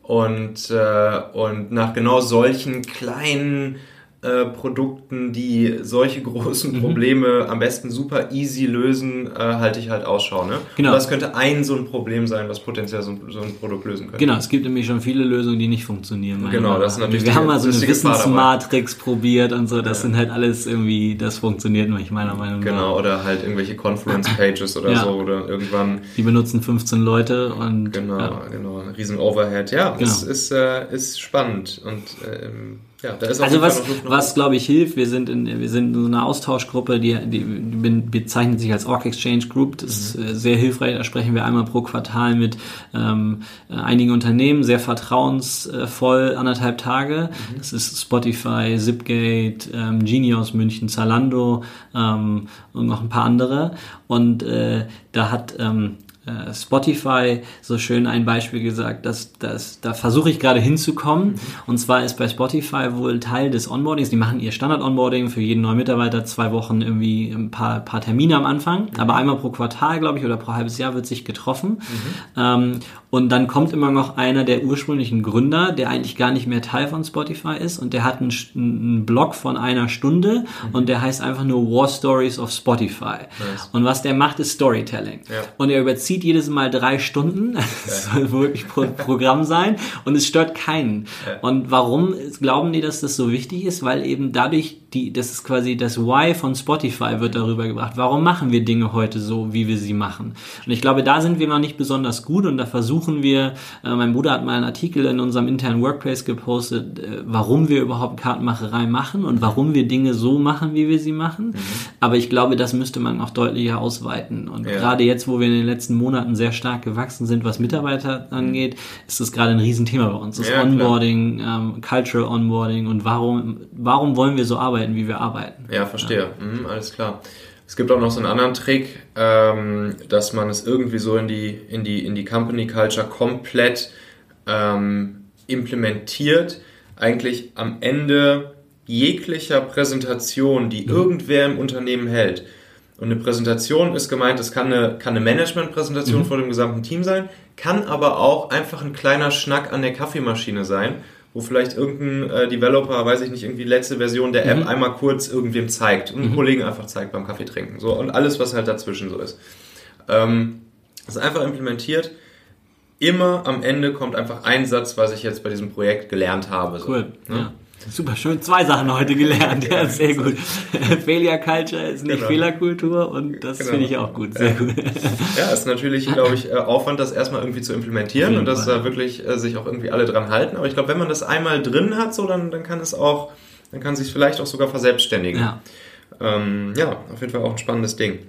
Und, äh, und nach genau solchen kleinen äh, Produkten, die solche Mhm. großen Probleme am besten super easy lösen, äh, halte ich halt Ausschau. Ne? Genau. Und das könnte ein so ein Problem sein, was potenziell so ein, so ein Produkt lösen könnte. Genau, es gibt nämlich schon viele Lösungen, die nicht funktionieren. Genau, das ist natürlich Wir die- haben mal so eine. Wissensmatrix probiert und so. Das sind halt alles irgendwie, das funktioniert nicht meiner Meinung nach. Genau, oder halt irgendwelche Confluence-Pages oder Ja. so, oder irgendwann Die benutzen 15 Leute und Genau, ja. genau, ein riesen Overhead. Ja, Genau. es ist, äh, ist spannend und ähm, ja, Also was, was glaube ich hilft, wir sind in, wir sind in so einer Austauschgruppe, die, die, die bezeichnet sich als Org Exchange Group. Das ist äh, sehr hilfreich. Da sprechen wir einmal pro Quartal mit ähm, äh, einigen Unternehmen, sehr vertrauensvoll, anderthalb Tage. Das ist Spotify, Zipgate, ähm, Genie aus München, Zalando ähm, und noch ein paar andere. Und äh, da hat ähm, äh, Spotify so schön ein Beispiel gesagt, dass, dass da versuche ich gerade hinzukommen. Und zwar ist bei Spotify wohl Teil des Onboardings. Die machen ihr Standard-Onboarding für jeden neuen Mitarbeiter zwei Wochen irgendwie ein paar, paar Termine am Anfang. Aber einmal pro Quartal, glaube ich, oder pro halbes Jahr wird sich getroffen. Ähm, und dann kommt immer noch einer der ursprünglichen Gründer, der eigentlich gar nicht mehr Teil von Spotify ist. Und der hat einen, einen Blog von einer Stunde und der heißt einfach nur War Stories of Spotify. Nice. Und was der macht, ist Storytelling. Ja. Und er überzieht jedes Mal drei Stunden. Das soll wirklich Pro Programm sein. Und es stört keinen. Ja. Und warum glauben die, dass das so wichtig ist? Weil eben dadurch, die, das ist quasi das Why von Spotify wird darüber gebracht. Warum machen wir Dinge heute so, wie wir sie machen? Und ich glaube, da sind wir noch nicht besonders gut und da versuchen wir, äh, mein Bruder hat mal einen Artikel in unserem internen Workplace gepostet, äh, warum wir überhaupt Kartenmacherei machen und warum wir Dinge so machen, wie wir sie machen. Aber ich glaube, das müsste man auch deutlicher ausweiten. Und Ja. gerade jetzt, wo wir in den letzten Monaten sehr stark gewachsen sind, was Mitarbeiter angeht, ist das gerade ein Riesenthema bei uns. Das Ja. Onboarding, ähm, Cultural Onboarding und warum, warum wollen wir so arbeiten, wie wir arbeiten. Ja, verstehe. Mhm, alles klar. Es gibt auch noch so einen anderen Trick, ähm, dass man es irgendwie so in die, in die, in die Company Culture komplett ähm, implementiert. Eigentlich am Ende jeglicher Präsentation, die irgendwer im Unternehmen hält. Und eine Präsentation ist gemeint, es kann eine, kann eine Management-Präsentation vor dem gesamten Team sein, kann aber auch einfach ein kleiner Schnack an der Kaffeemaschine sein, wo vielleicht irgendein äh, Developer, weiß ich nicht, irgendwie letzte Version der App einmal kurz irgendwem zeigt und einen Kollegen einfach zeigt beim Kaffee trinken. So, und alles, was halt dazwischen so ist. Ähm, das ist einfach implementiert. Immer am Ende kommt einfach ein Satz, was ich jetzt bei diesem Projekt gelernt habe. So, Cool, ne? ja. Super schön. Zwei Sachen heute gelernt. Ja, sehr gut. Failure Culture ist nicht genau. Fehlerkultur und das genau. finde ich auch gut. Sehr gut. Ja, ist natürlich, glaube ich, äh, Aufwand, das erstmal irgendwie zu implementieren und dass da wirklich äh, sich auch irgendwie alle dran halten. Aber ich glaube, wenn man das einmal drin hat, so dann, dann kann es auch, dann kann sich vielleicht auch sogar verselbstständigen. Ja. Ähm, ja, auf jeden Fall auch ein spannendes Ding.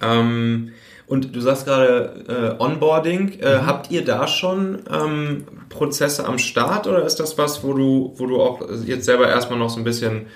Ähm, und du sagst gerade äh, Onboarding. Äh, mhm. Habt ihr da schon ähm, Prozesse am Start oder ist das was, wo du, wo du auch jetzt selber erstmal noch so ein bisschen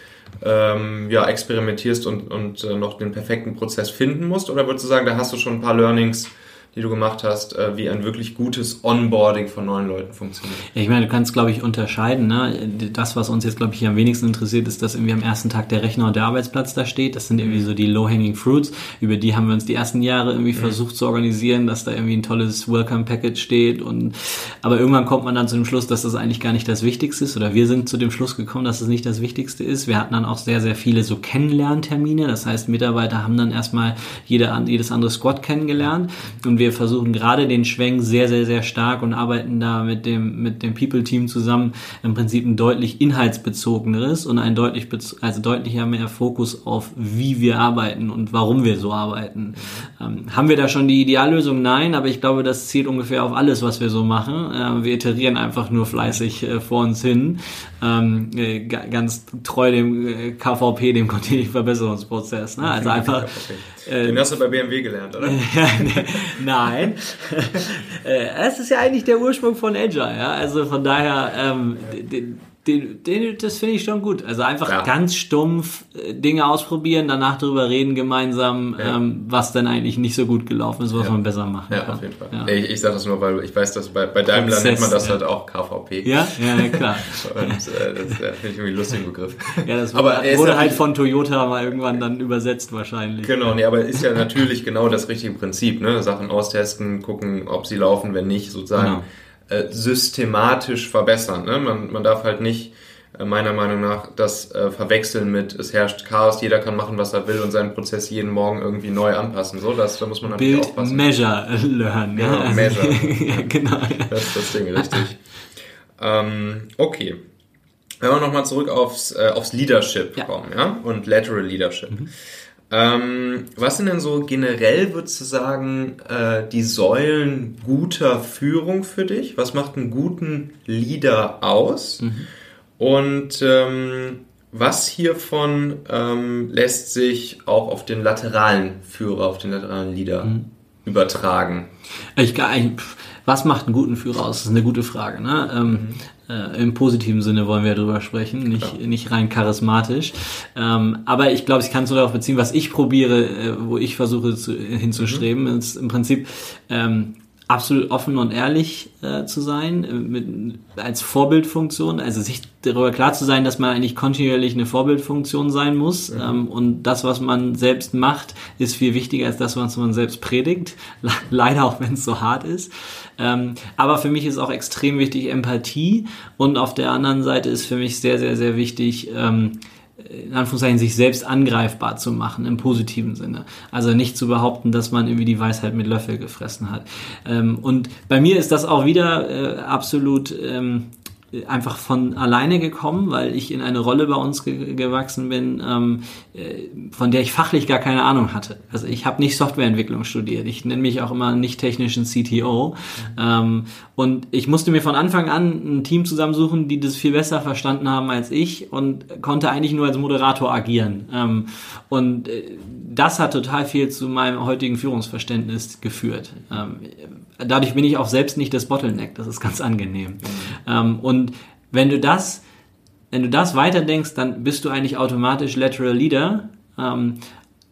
ähm, ja, experimentierst und, und äh, noch den perfekten Prozess finden musst? Oder würdest du sagen, da hast du schon ein paar Learnings die du gemacht hast, äh, wie ein wirklich gutes Onboarding von neuen Leuten funktioniert. Ja, ich meine, du kannst, glaube ich, unterscheiden. Ne? Das, was uns jetzt, glaube ich, am wenigsten interessiert, ist, dass irgendwie am ersten Tag der Rechner und der Arbeitsplatz da steht. Das sind irgendwie so die low-hanging fruits. Über die haben wir uns die ersten Jahre irgendwie mhm. versucht zu organisieren, dass da irgendwie ein tolles Welcome-Package steht. Und aber irgendwann kommt man dann zu dem Schluss, dass das eigentlich gar nicht das Wichtigste ist. Oder wir sind zu dem Schluss gekommen, dass es das nicht das Wichtigste ist. Wir hatten dann auch sehr, sehr viele so Kennenlerntermine. Das heißt, Mitarbeiter haben dann erstmal jede, jedes andere Squad kennengelernt und wir wir versuchen gerade den Schwenk sehr, sehr, sehr stark und arbeiten da mit dem, mit dem People-Team zusammen im Prinzip ein deutlich inhaltsbezogeneres und ein deutlich, also deutlicher mehr Fokus auf, wie wir arbeiten und warum wir so arbeiten. Ähm, haben wir da schon die Ideallösung? Nein, aber ich glaube, das zielt ungefähr auf alles, was wir so machen. Äh, wir iterieren einfach nur fleißig äh, vor uns hin, ähm, äh, ganz treu dem äh, KVP, dem kontinuierlichen Verbesserungsprozess. Ne? Also einfach Den hast du bei BMW gelernt, oder? Nein. Äh, es ist ja eigentlich der Ursprung von Agile, ja. Also von daher, ähm, den, den, das finde ich schon gut. Also einfach ja. ganz stumpf äh, Dinge ausprobieren, danach darüber reden gemeinsam, ja. ähm, was dann eigentlich nicht so gut gelaufen ist, was ja. man besser machen kann. Ja, auf jeden Fall. Ich, ich sage das nur, weil ich weiß, dass bei, bei Daimler Prozess, nennt man das halt auch KVP. Ja, ja, klar. Und äh, das äh, finde ich irgendwie lustigen Begriff. Ja, das wurde, aber wurde halt von Toyota mal irgendwann dann übersetzt wahrscheinlich. Genau, nee, aber ist ja natürlich genau das richtige Prinzip, ne? Sachen austesten, gucken, ob sie laufen, wenn nicht, sozusagen. Genau äh, systematisch verbessern. Ne? Man, man darf halt nicht äh, meiner Meinung nach das äh, verwechseln mit es herrscht Chaos, jeder kann machen, was er will und seinen Prozess jeden Morgen irgendwie neu anpassen. So, das, da muss man natürlich Build, aufpassen. Measure, learn. Genau, ja, measure. ja, genau. Das ist das Ding, richtig. ähm, okay. Wenn wir nochmal zurück aufs, äh, aufs Leadership ja. kommen, ja, und Lateral Leadership. Mhm. Ähm, was sind denn so generell, würdest du sagen, äh, die Säulen guter Führung für dich? Was macht einen guten Leader aus? Mhm. Und ähm, was hiervon ähm, lässt sich auch auf den lateralen Führer, auf den lateralen Leader mhm. übertragen? Ich, was macht einen guten Führer aus? Das ist eine gute Frage. Ne? Ähm, mhm. Äh, Im positiven Sinne wollen wir darüber sprechen, nicht, nicht rein charismatisch. Ähm, aber ich glaube, ich kann es nur darauf beziehen, was ich probiere, äh, wo ich versuche zu, hinzustreben, mhm. ist im Prinzip ähm, absolut offen und ehrlich äh, zu sein, äh, mit, als Vorbildfunktion, also sich darüber klar zu sein, dass man eigentlich kontinuierlich eine Vorbildfunktion sein muss mhm. ähm, und das, was man selbst macht, ist viel wichtiger als das, was man selbst predigt, leider auch wenn es so hart ist. Ähm, aber für mich ist auch extrem wichtig Empathie und auf der anderen Seite ist für mich sehr, sehr, sehr wichtig, ähm, in Anführungszeichen sich selbst angreifbar zu machen im positiven Sinne. Also nicht zu behaupten, dass man irgendwie die Weisheit mit Löffel gefressen hat. Ähm, und bei mir ist das auch wieder äh, absolut ähm, einfach von alleine gekommen, weil ich in eine Rolle bei uns ge gewachsen bin, ähm, äh, von der ich fachlich gar keine Ahnung hatte. Also ich habe nicht Softwareentwicklung studiert. Ich nenne mich auch immer nicht technischen CTO. Ähm, und ich musste mir von Anfang an ein Team zusammensuchen, die das viel besser verstanden haben als ich und konnte eigentlich nur als Moderator agieren. Ähm, und äh, das hat total viel zu meinem heutigen Führungsverständnis geführt. Dadurch bin ich auch selbst nicht das Bottleneck. Das ist ganz angenehm. Mhm. Ähm, und wenn du das, wenn du das weiterdenkst, dann bist du eigentlich automatisch Lateral Leader. Ähm,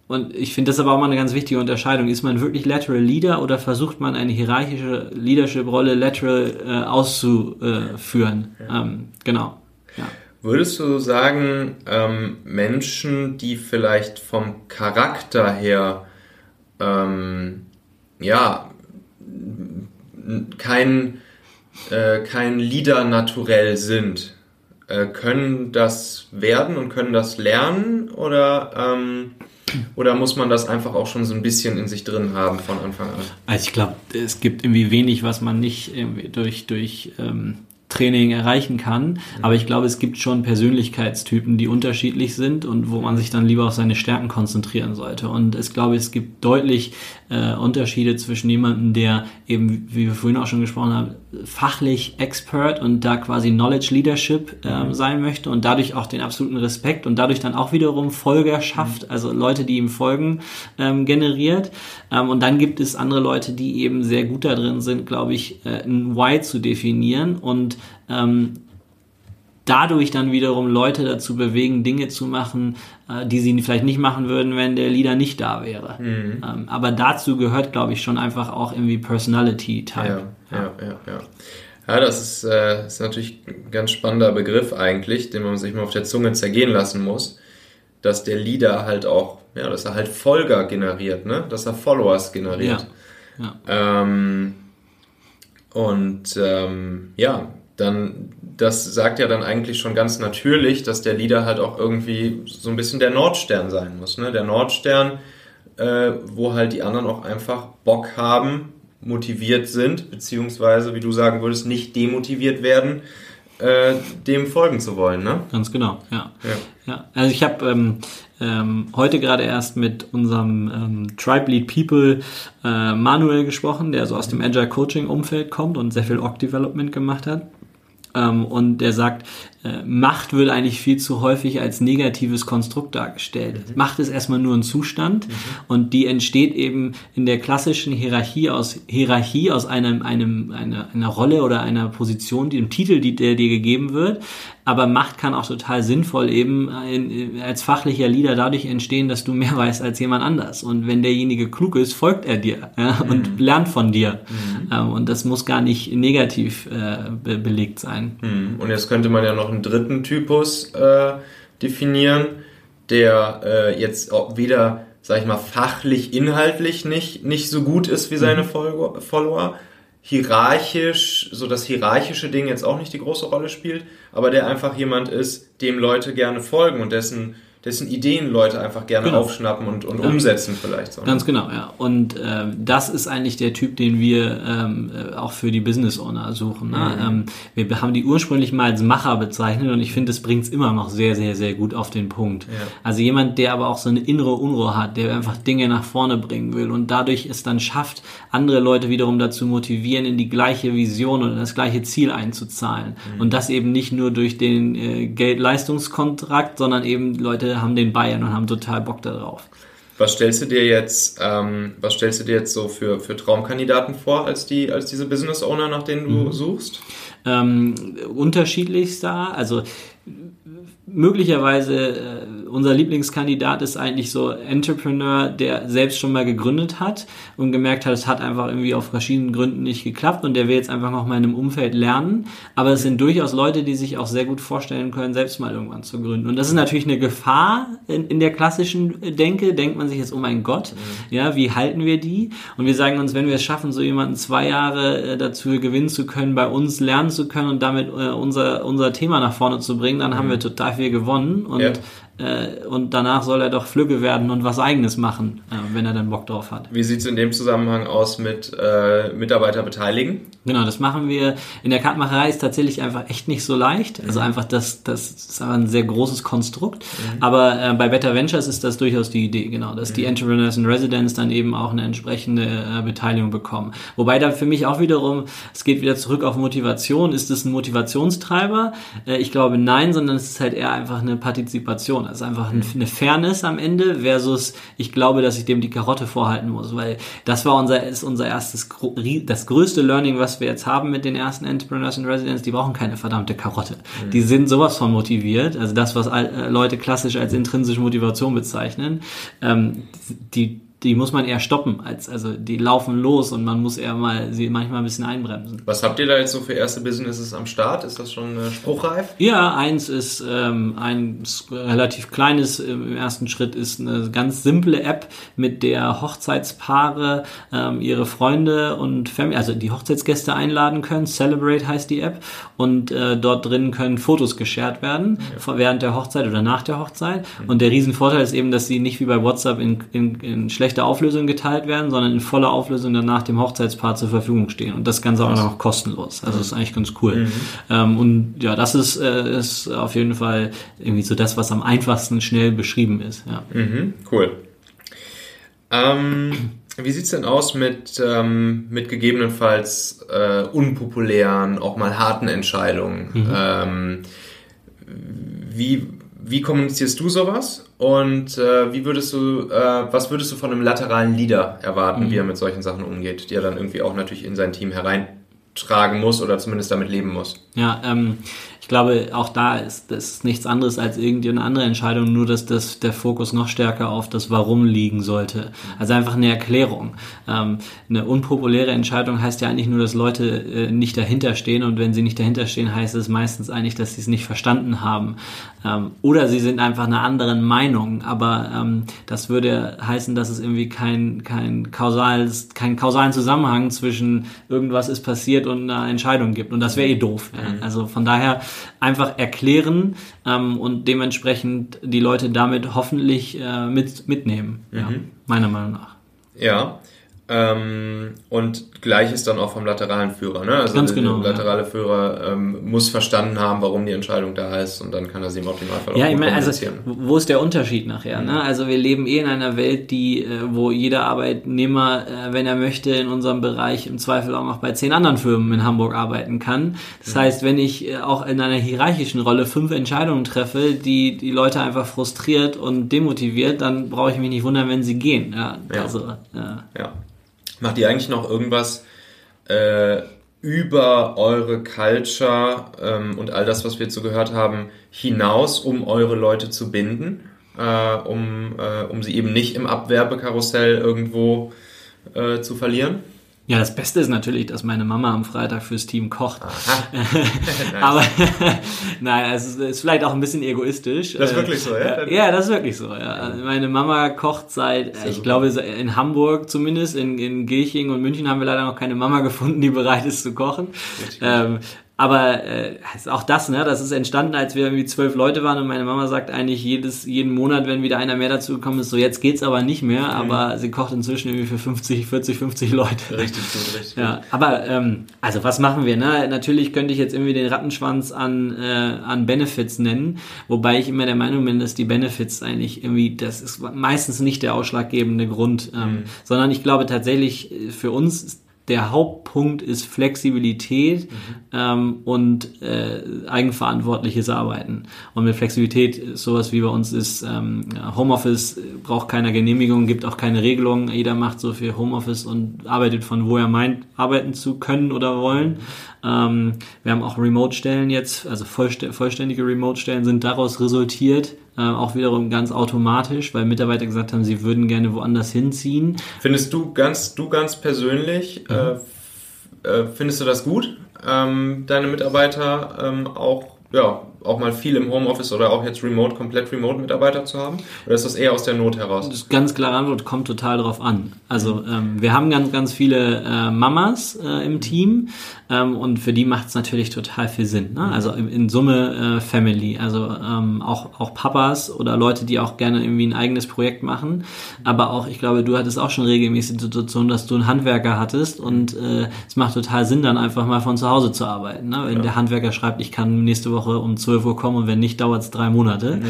und ich finde das aber auch mal eine ganz wichtige Unterscheidung. Ist man wirklich Lateral Leader oder versucht man eine hierarchische Leadership-Rolle lateral äh, auszuführen? Ja. Ähm, genau. Ja. Würdest du sagen, ähm, Menschen, die vielleicht vom Charakter her ähm, ja kein, äh, kein Leader naturell sind, äh, können das werden und können das lernen oder, ähm, oder muss man das einfach auch schon so ein bisschen in sich drin haben von Anfang an? Also ich glaube, es gibt irgendwie wenig, was man nicht durch, durch ähm, Training erreichen kann. Aber ich glaube, es gibt schon Persönlichkeitstypen, die unterschiedlich sind und wo man sich dann lieber auf seine Stärken konzentrieren sollte. Und ich glaube, es gibt deutlich äh, Unterschiede zwischen jemandem, der eben, wie wir vorhin auch schon gesprochen haben, fachlich Expert und da quasi Knowledge Leadership ähm, mhm. sein möchte und dadurch auch den absoluten Respekt und dadurch dann auch wiederum Folger schafft, mhm. also Leute, die ihm folgen, ähm, generiert. Ähm, und dann gibt es andere Leute, die eben sehr gut da drin sind, glaube ich, äh, ein Why zu definieren und ähm, dadurch dann wiederum Leute dazu bewegen, Dinge zu machen, äh, die sie vielleicht nicht machen würden, wenn der Leader nicht da wäre. Mhm. Ähm, aber dazu gehört, glaube ich, schon einfach auch irgendwie Personality-Type. Ja, ja, ja, ja. Ja, das ist, äh, ist natürlich ein ganz spannender Begriff eigentlich, den man sich mal auf der Zunge zergehen lassen muss, dass der Leader halt auch, ja, dass er halt Folger generiert, ne? dass er Followers generiert. Ja. ja. Ähm, und ähm, ja, dann, das sagt ja dann eigentlich schon ganz natürlich, dass der Leader halt auch irgendwie so ein bisschen der Nordstern sein muss. Ne? Der Nordstern, äh, wo halt die anderen auch einfach Bock haben, motiviert sind, beziehungsweise, wie du sagen würdest, nicht demotiviert werden, äh, dem folgen zu wollen. Ne? Ganz genau, ja. ja. ja. Also ich habe ähm, ähm, heute gerade erst mit unserem ähm, Tribe Lead People äh, Manuel gesprochen, der so aus dem Agile Coaching Umfeld kommt und sehr viel Org Development gemacht hat. Ähm, und der sagt, Macht wird eigentlich viel zu häufig als negatives Konstrukt dargestellt. Mhm. Macht ist erstmal nur ein Zustand mhm. und die entsteht eben in der klassischen Hierarchie aus Hierarchie aus einem, einem einer, einer Rolle oder einer Position, dem Titel, die, der dir gegeben wird. Aber Macht kann auch total sinnvoll eben in, als fachlicher Leader dadurch entstehen, dass du mehr weißt als jemand anders. Und wenn derjenige klug ist, folgt er dir ja, mhm. und lernt von dir. Mhm. Ähm, und das muss gar nicht negativ äh, be belegt sein. Mhm. Und jetzt könnte man ja noch einen dritten Typus äh, definieren, der äh, jetzt auch wieder, sag ich mal, fachlich, inhaltlich nicht, nicht so gut ist wie seine mhm. Follower hierarchisch, so das hierarchische Ding jetzt auch nicht die große Rolle spielt, aber der einfach jemand ist, dem Leute gerne folgen und dessen dessen Ideen Leute einfach gerne genau. aufschnappen und, und ja. umsetzen vielleicht. So, ne? Ganz genau, ja. Und äh, das ist eigentlich der Typ, den wir ähm, äh, auch für die Business Owner suchen. Ne? Mhm. Ähm, wir haben die ursprünglich mal als Macher bezeichnet und ich finde, das bringt es immer noch sehr, sehr, sehr gut auf den Punkt. Ja. Also jemand, der aber auch so eine innere Unruhe hat, der einfach Dinge nach vorne bringen will und dadurch es dann schafft, andere Leute wiederum dazu motivieren, in die gleiche Vision oder das gleiche Ziel einzuzahlen. Mhm. Und das eben nicht nur durch den äh, Geldleistungskontrakt, sondern eben Leute haben den Bayern und haben total Bock darauf. Was stellst du dir jetzt, ähm, was stellst du dir jetzt so für, für Traumkandidaten vor als die, als diese Business Owner, nach denen du mhm. suchst? Ähm, unterschiedlichster, also möglicherweise äh, unser Lieblingskandidat ist eigentlich so Entrepreneur, der selbst schon mal gegründet hat und gemerkt hat, es hat einfach irgendwie auf verschiedenen Gründen nicht geklappt und der will jetzt einfach noch mal in einem Umfeld lernen. Aber es sind durchaus Leute, die sich auch sehr gut vorstellen können, selbst mal irgendwann zu gründen. Und das ist natürlich eine Gefahr in, in der klassischen Denke. Denkt man sich jetzt, oh mein Gott, mhm. ja, wie halten wir die? Und wir sagen uns, wenn wir es schaffen, so jemanden zwei Jahre äh, dazu gewinnen zu können, bei uns lernen zu können und damit äh, unser, unser Thema nach vorne zu bringen, dann mhm. haben wir total viel gewonnen und ja äh, und danach soll er doch Flügge werden und was Eigenes machen, äh, wenn er dann Bock drauf hat. Wie sieht es in dem Zusammenhang aus mit äh, Mitarbeiter beteiligen? Genau, das machen wir. In der Kartenmacherei ist tatsächlich einfach echt nicht so leicht. Also mhm. einfach das, das ist einfach ein sehr großes Konstrukt. Mhm. Aber äh, bei Better Ventures ist das durchaus die Idee, genau, dass mhm. die Entrepreneurs in Residence dann eben auch eine entsprechende äh, Beteiligung bekommen. Wobei da für mich auch wiederum, es geht wieder zurück auf Motivation. Ist es ein Motivationstreiber? Äh, ich glaube nein, sondern es ist halt eher einfach eine Partizipation. Das ist einfach eine Fairness am Ende versus ich glaube, dass ich dem die Karotte vorhalten muss, weil das war unser, ist unser erstes, das größte Learning, was wir jetzt haben mit den ersten Entrepreneurs in Residence, die brauchen keine verdammte Karotte. Mhm. Die sind sowas von motiviert, also das, was Leute klassisch als intrinsische Motivation bezeichnen, ähm, die die muss man eher stoppen, als also die laufen los und man muss eher mal sie manchmal ein bisschen einbremsen. Was habt ihr da jetzt so für erste Businesses am Start? Ist das schon äh, spruchreif? Ja, eins ist ähm, ein relativ kleines im ersten Schritt ist eine ganz simple App, mit der Hochzeitspaare ähm, ihre Freunde und Family, also die Hochzeitsgäste einladen können. Celebrate heißt die App und äh, dort drin können Fotos geshared werden ja. während der Hochzeit oder nach der Hochzeit. Mhm. Und der Riesenvorteil ist eben, dass sie nicht wie bei WhatsApp in, in, in schlecht schlechter Auflösung geteilt werden, sondern in voller Auflösung dann nach dem Hochzeitspaar zur Verfügung stehen. Und das Ganze auch noch kostenlos. Also das ist eigentlich ganz cool. Mhm. Ähm, und ja, das ist, äh, ist auf jeden Fall irgendwie so das, was am einfachsten schnell beschrieben ist. Ja. Mhm, cool. Ähm, wie sieht's denn aus mit, ähm, mit gegebenenfalls äh, unpopulären, auch mal harten Entscheidungen? Mhm. Ähm, wie, wie kommunizierst du sowas? Und äh, wie würdest du, äh, was würdest du von einem lateralen Leader erwarten, mhm. wie er mit solchen Sachen umgeht, die er dann irgendwie auch natürlich in sein Team hereintragen muss oder zumindest damit leben muss? Ja, ähm, ich glaube, auch da ist das nichts anderes als irgendeine andere Entscheidung, nur dass das, der Fokus noch stärker auf das Warum liegen sollte. Also einfach eine Erklärung. Ähm, eine unpopuläre Entscheidung heißt ja eigentlich nur, dass Leute äh, nicht dahinter stehen und wenn sie nicht dahinter stehen, heißt es meistens eigentlich, dass sie es nicht verstanden haben. Ähm, oder sie sind einfach einer anderen Meinung, aber ähm, das würde heißen, dass es irgendwie kein, kein kausales, keinen kausalen Zusammenhang zwischen irgendwas ist passiert und einer Entscheidung gibt und das wäre eh doof. Ja? Mhm. Also von daher einfach erklären ähm, und dementsprechend die Leute damit hoffentlich äh, mit, mitnehmen, mhm. ja, meiner Meinung nach. Ja, ähm, und gleich ist dann auch vom lateralen Führer. Ne? Also Ganz genau, der laterale ja. Führer ähm, muss verstanden haben, warum die Entscheidung da ist und dann kann er sie im Optimalfall ja, auch ich meine, also Wo ist der Unterschied nachher? Ne? Mhm. Also wir leben eh in einer Welt, die, äh, wo jeder Arbeitnehmer, äh, wenn er möchte, in unserem Bereich im Zweifel auch noch bei zehn anderen Firmen in Hamburg arbeiten kann. Das mhm. heißt, wenn ich äh, auch in einer hierarchischen Rolle fünf Entscheidungen treffe, die die Leute einfach frustriert und demotiviert, dann brauche ich mich nicht wundern, wenn sie gehen. Ja, ja. Also, ja. ja. Macht ihr eigentlich noch irgendwas äh, über eure Culture ähm, und all das, was wir jetzt so gehört haben, hinaus, um eure Leute zu binden? Äh, um, äh, um sie eben nicht im Abwerbekarussell irgendwo äh, zu verlieren? Ja, das Beste ist natürlich, dass meine Mama am Freitag fürs Team kocht. Aber nein, es ist, vielleicht auch ein bisschen egoistisch. Das ist wirklich so, ja? Ja, das ist wirklich so. Ja. Meine Mama kocht seit, ich super. glaube, in Hamburg zumindest, in, in Gilching und München haben wir leider noch keine Mama gefunden, die bereit ist zu kochen. Ähm, aber äh, auch das, ne, das ist entstanden, als wir irgendwie zwölf Leute waren und meine Mama sagt eigentlich jedes, jeden Monat, wenn wieder einer mehr dazu gekommen ist, so jetzt geht's aber nicht mehr, mhm. aber sie kocht inzwischen irgendwie für 50, 40, 50 Leute. Richtig gut, richtig ja. Aber ähm, also was machen wir? Ne? Natürlich könnte ich jetzt irgendwie den Rattenschwanz an, äh, an Benefits nennen, wobei ich immer der Meinung bin, dass die Benefits eigentlich irgendwie, das ist meistens nicht der ausschlaggebende Grund, ähm, mhm. sondern ich glaube tatsächlich, äh, für uns ist der Hauptpunkt ist Flexibilität mhm. ähm, und äh, eigenverantwortliches Arbeiten. Und mit Flexibilität ist sowas wie bei uns ist, ähm, Homeoffice braucht keine Genehmigung, gibt auch keine Regelung. Jeder macht so viel Homeoffice und arbeitet von wo er meint, arbeiten zu können oder wollen. Ähm, wir haben auch Remote-Stellen jetzt, also vollständige Remote-Stellen sind daraus resultiert, äh, auch wiederum ganz automatisch, weil Mitarbeiter gesagt haben, sie würden gerne woanders hinziehen. Findest du ganz, du ganz persönlich, mhm. äh, äh, findest du das gut, ähm, deine Mitarbeiter ähm, auch ja, auch mal viel im Homeoffice oder auch jetzt remote, komplett remote Mitarbeiter zu haben? Oder ist das eher aus der Not heraus? Das ist ganz klare Antwort, kommt total drauf an. Also ähm, wir haben ganz, ganz viele äh, Mamas äh, im Team ähm, und für die macht es natürlich total viel Sinn. Ne? Also in, in Summe äh, Family, also ähm, auch, auch Papas oder Leute, die auch gerne irgendwie ein eigenes Projekt machen. Aber auch, ich glaube, du hattest auch schon regelmäßig die Situation, dass du einen Handwerker hattest und äh, es macht total Sinn, dann einfach mal von zu Hause zu arbeiten. Ne? Wenn ja. der Handwerker schreibt, ich kann nächste Woche um 12 12 Uhr kommen und wenn nicht, dauert es drei Monate.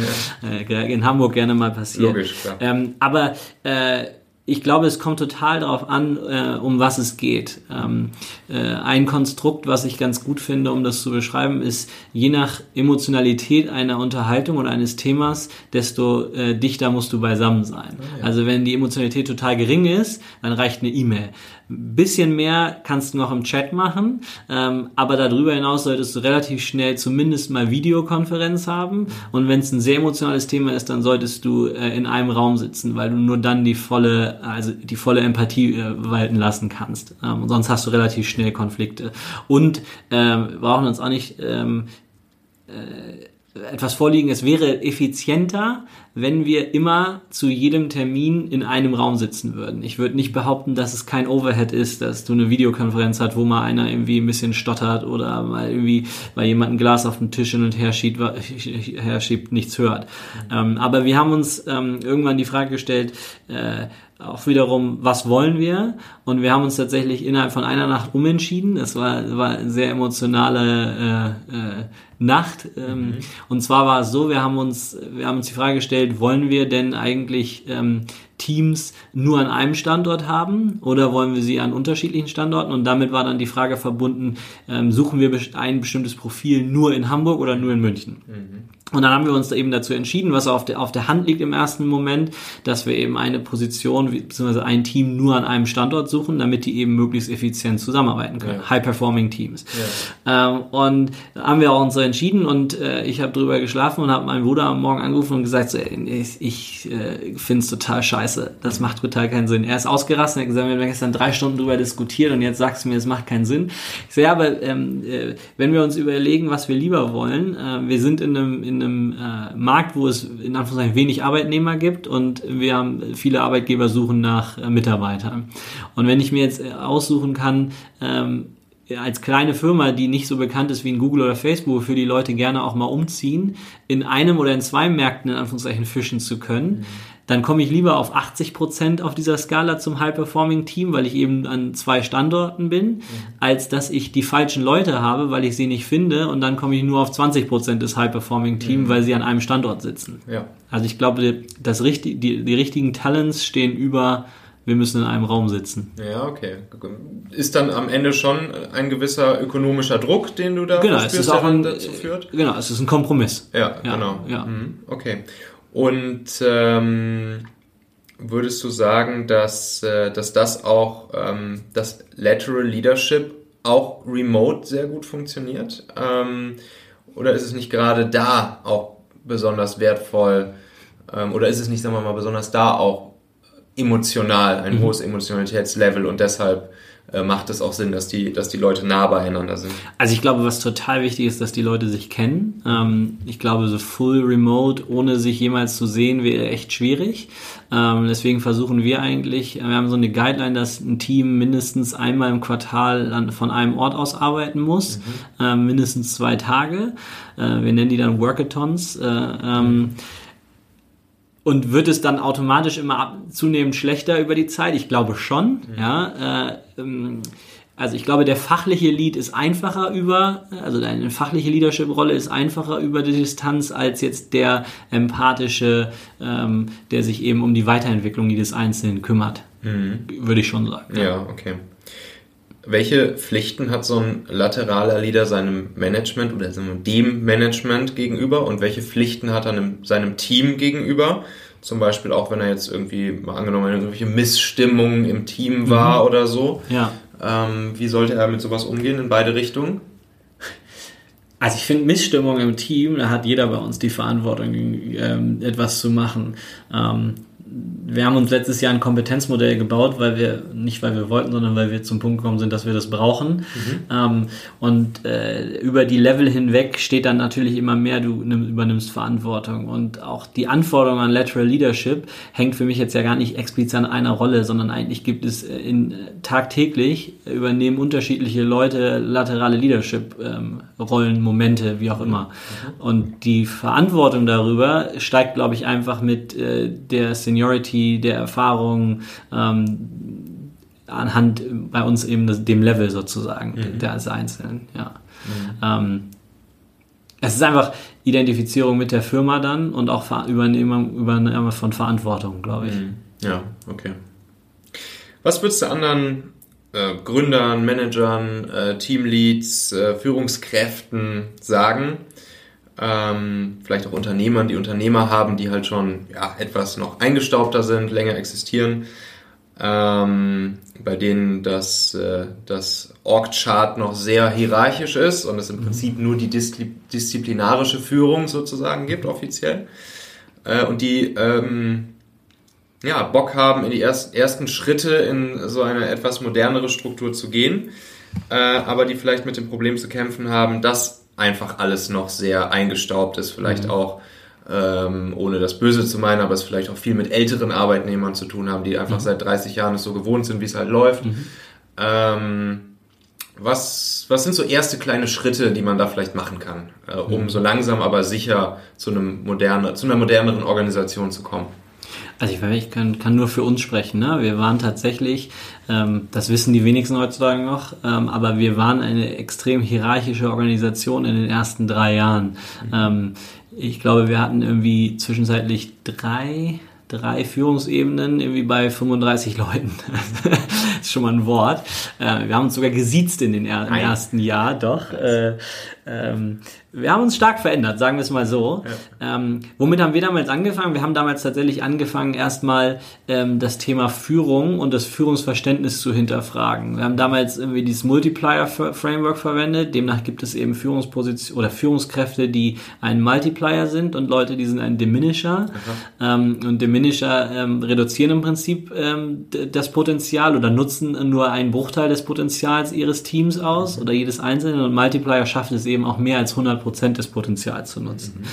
Ja. Äh, in Hamburg gerne mal passiert. Logisch, klar. Ähm, aber äh, ich glaube, es kommt total darauf an, äh, um was es geht. Ähm, äh, ein Konstrukt, was ich ganz gut finde, um das zu beschreiben, ist, je nach Emotionalität einer Unterhaltung oder eines Themas, desto äh, dichter musst du beisammen sein. Oh, ja. Also wenn die Emotionalität total gering ist, dann reicht eine E-Mail. Bisschen mehr kannst du noch im Chat machen, ähm, aber darüber hinaus solltest du relativ schnell zumindest mal Videokonferenz haben. Und wenn es ein sehr emotionales Thema ist, dann solltest du äh, in einem Raum sitzen, weil du nur dann die volle, also die volle Empathie äh, walten lassen kannst. Ähm, sonst hast du relativ schnell Konflikte. Und äh, wir brauchen uns auch nicht ähm, äh, etwas vorliegen. Es wäre effizienter, wenn wir immer zu jedem Termin in einem Raum sitzen würden. Ich würde nicht behaupten, dass es kein Overhead ist, dass du eine Videokonferenz hast, wo mal einer irgendwie ein bisschen stottert oder mal irgendwie weil jemand ein Glas auf den Tisch hin und her schiebt, her schiebt nichts hört. Ähm, aber wir haben uns ähm, irgendwann die Frage gestellt, äh, auch wiederum, was wollen wir? Und wir haben uns tatsächlich innerhalb von einer Nacht umentschieden. Es war, war eine sehr emotionale äh, äh, Nacht. Ähm, mhm. Und zwar war es so, wir haben uns, wir haben uns die Frage gestellt, wollen wir denn eigentlich ähm, Teams nur an einem Standort haben oder wollen wir sie an unterschiedlichen Standorten? Und damit war dann die Frage verbunden, ähm, suchen wir ein bestimmtes Profil nur in Hamburg oder nur in München? Mhm. Und dann haben wir uns eben dazu entschieden, was auf der, auf der Hand liegt im ersten Moment, dass wir eben eine Position bzw. ein Team nur an einem Standort suchen, damit die eben möglichst effizient zusammenarbeiten können. Ja. High-performing Teams. Ja. Ähm, und haben wir auch uns so entschieden und äh, ich habe drüber geschlafen und habe meinen Bruder am Morgen angerufen und gesagt, so, ich, ich äh, finde es total scheiße. Das macht total keinen Sinn. Er ist ausgerastet und hat gesagt, wir haben gestern drei Stunden drüber diskutiert und jetzt sagst du mir, es macht keinen Sinn. Ich sage, ja, aber ähm, äh, wenn wir uns überlegen, was wir lieber wollen, äh, wir sind in einem, in einem äh, Markt, wo es in Anführungszeichen wenig Arbeitnehmer gibt und wir haben viele Arbeitgeber suchen nach äh, Mitarbeitern. Und wenn ich mir jetzt äh, aussuchen kann, ähm, als kleine Firma, die nicht so bekannt ist wie in Google oder Facebook, für die Leute gerne auch mal umziehen, in einem oder in zwei Märkten in Anführungszeichen fischen zu können, mhm dann komme ich lieber auf 80 Prozent auf dieser Skala zum High-Performing-Team, weil ich eben an zwei Standorten bin, mhm. als dass ich die falschen Leute habe, weil ich sie nicht finde und dann komme ich nur auf 20 Prozent des High-Performing-Team, mhm. weil sie an einem Standort sitzen. Ja. Also ich glaube, das, die, die, die richtigen Talents stehen über wir müssen in einem Raum sitzen. Ja, okay. Ist dann am Ende schon ein gewisser ökonomischer Druck, den du da genau, spürst, es ist auch ein, dazu führt? Genau, es ist ein Kompromiss. Ja, ja genau. Ja. Mhm. Okay. Und ähm, würdest du sagen, dass, äh, dass das auch, ähm, das Lateral Leadership auch remote sehr gut funktioniert? Ähm, oder ist es nicht gerade da auch besonders wertvoll? Ähm, oder ist es nicht, sagen wir mal, besonders da auch emotional, ein mhm. hohes Emotionalitätslevel und deshalb macht es auch Sinn, dass die, dass die Leute nah beieinander sind. Also ich glaube, was total wichtig ist, dass die Leute sich kennen. Ähm, ich glaube, so full remote, ohne sich jemals zu sehen, wäre echt schwierig. Ähm, deswegen versuchen wir eigentlich, wir haben so eine Guideline, dass ein Team mindestens einmal im Quartal von einem Ort aus arbeiten muss, mhm. ähm, mindestens zwei Tage. Äh, wir nennen die dann Workathons. Äh, ähm, mhm und wird es dann automatisch immer zunehmend schlechter über die Zeit? Ich glaube schon. Mhm. Ja, äh, ähm, also ich glaube, der fachliche Lead ist einfacher über, also eine fachliche Leadership-Rolle ist einfacher über die Distanz als jetzt der empathische, ähm, der sich eben um die Weiterentwicklung jedes Einzelnen kümmert. Mhm. Würde ich schon sagen. Ja, ja okay. Welche Pflichten hat so ein lateraler Leader seinem Management oder dem Management gegenüber und welche Pflichten hat er seinem Team gegenüber? Zum Beispiel auch, wenn er jetzt irgendwie, mal angenommen, irgendwelche Missstimmungen im Team war mhm. oder so. Ja. Ähm, wie sollte er mit sowas umgehen in beide Richtungen? Also ich finde Missstimmung im Team, da hat jeder bei uns die Verantwortung, ähm, etwas zu machen. Ähm, wir haben uns letztes Jahr ein Kompetenzmodell gebaut, weil wir, nicht weil wir wollten, sondern weil wir zum Punkt gekommen sind, dass wir das brauchen. Mhm. Ähm, und äh, über die Level hinweg steht dann natürlich immer mehr, du nimm, übernimmst Verantwortung. Und auch die Anforderung an Lateral Leadership hängt für mich jetzt ja gar nicht explizit an einer Rolle, sondern eigentlich gibt es in, tagtäglich übernehmen unterschiedliche Leute laterale Leadership-Rollen, ähm, Momente, wie auch immer. Mhm. Und die Verantwortung darüber steigt, glaube ich, einfach mit äh, der Seniority Seniority, der Erfahrung, ähm, anhand bei uns eben das, dem Level sozusagen mhm. der als Einzelnen. Ja. Mhm. Ähm, es ist einfach Identifizierung mit der Firma dann und auch Übernehmung, Übernahme von Verantwortung, glaube ich. Mhm. Ja, okay. Was würdest du anderen äh, Gründern, Managern, äh, Teamleads, äh, Führungskräften sagen, ähm, vielleicht auch Unternehmern, die Unternehmer haben, die halt schon ja, etwas noch eingestaubter sind, länger existieren, ähm, bei denen das, äh, das Org-Chart noch sehr hierarchisch ist und es im mhm. Prinzip nur die Diszi disziplinarische Führung sozusagen gibt, offiziell. Äh, und die ähm, ja, Bock haben, in die erst, ersten Schritte in so eine etwas modernere Struktur zu gehen, äh, aber die vielleicht mit dem Problem zu kämpfen haben, dass einfach alles noch sehr eingestaubt ist, vielleicht mhm. auch ähm, ohne das Böse zu meinen, aber es vielleicht auch viel mit älteren Arbeitnehmern zu tun haben, die einfach mhm. seit 30 Jahren es so gewohnt sind, wie es halt läuft. Mhm. Ähm, was, was sind so erste kleine Schritte, die man da vielleicht machen kann, äh, um mhm. so langsam aber sicher zu, einem moderner, zu einer moderneren Organisation zu kommen? Also ich, ich kann, kann nur für uns sprechen. Ne? Wir waren tatsächlich, ähm, das wissen die wenigsten heutzutage noch, ähm, aber wir waren eine extrem hierarchische Organisation in den ersten drei Jahren. Mhm. Ähm, ich glaube, wir hatten irgendwie zwischenzeitlich drei drei Führungsebenen irgendwie bei 35 Leuten. das ist schon mal ein Wort. Äh, wir haben uns sogar gesiezt in den er ersten Jahr, doch. Äh, ähm, wir haben uns stark verändert, sagen wir es mal so. Ja. Ähm, womit haben wir damals angefangen? Wir haben damals tatsächlich angefangen, erstmal ähm, das Thema Führung und das Führungsverständnis zu hinterfragen. Wir haben damals irgendwie dieses Multiplier-Framework verwendet. Demnach gibt es eben Führungspositionen oder Führungskräfte, die ein Multiplier sind und Leute, die sind ein Diminisher. Ähm, und Diminisher ähm, reduzieren im Prinzip ähm, das Potenzial oder nutzen nur einen Bruchteil des Potenzials ihres Teams aus mhm. oder jedes Einzelne und Multiplier schafft es eben auch mehr als 100 Prozent des Potenzials zu nutzen. Mhm.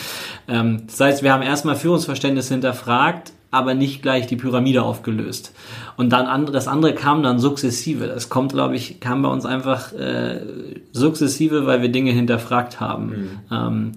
Ähm, das heißt, wir haben erstmal Führungsverständnis hinterfragt, aber nicht gleich die Pyramide aufgelöst. Und dann andere, das andere kam dann sukzessive. Das kommt, glaube ich, kam bei uns einfach äh, sukzessive, weil wir Dinge hinterfragt haben. Mhm. Ähm,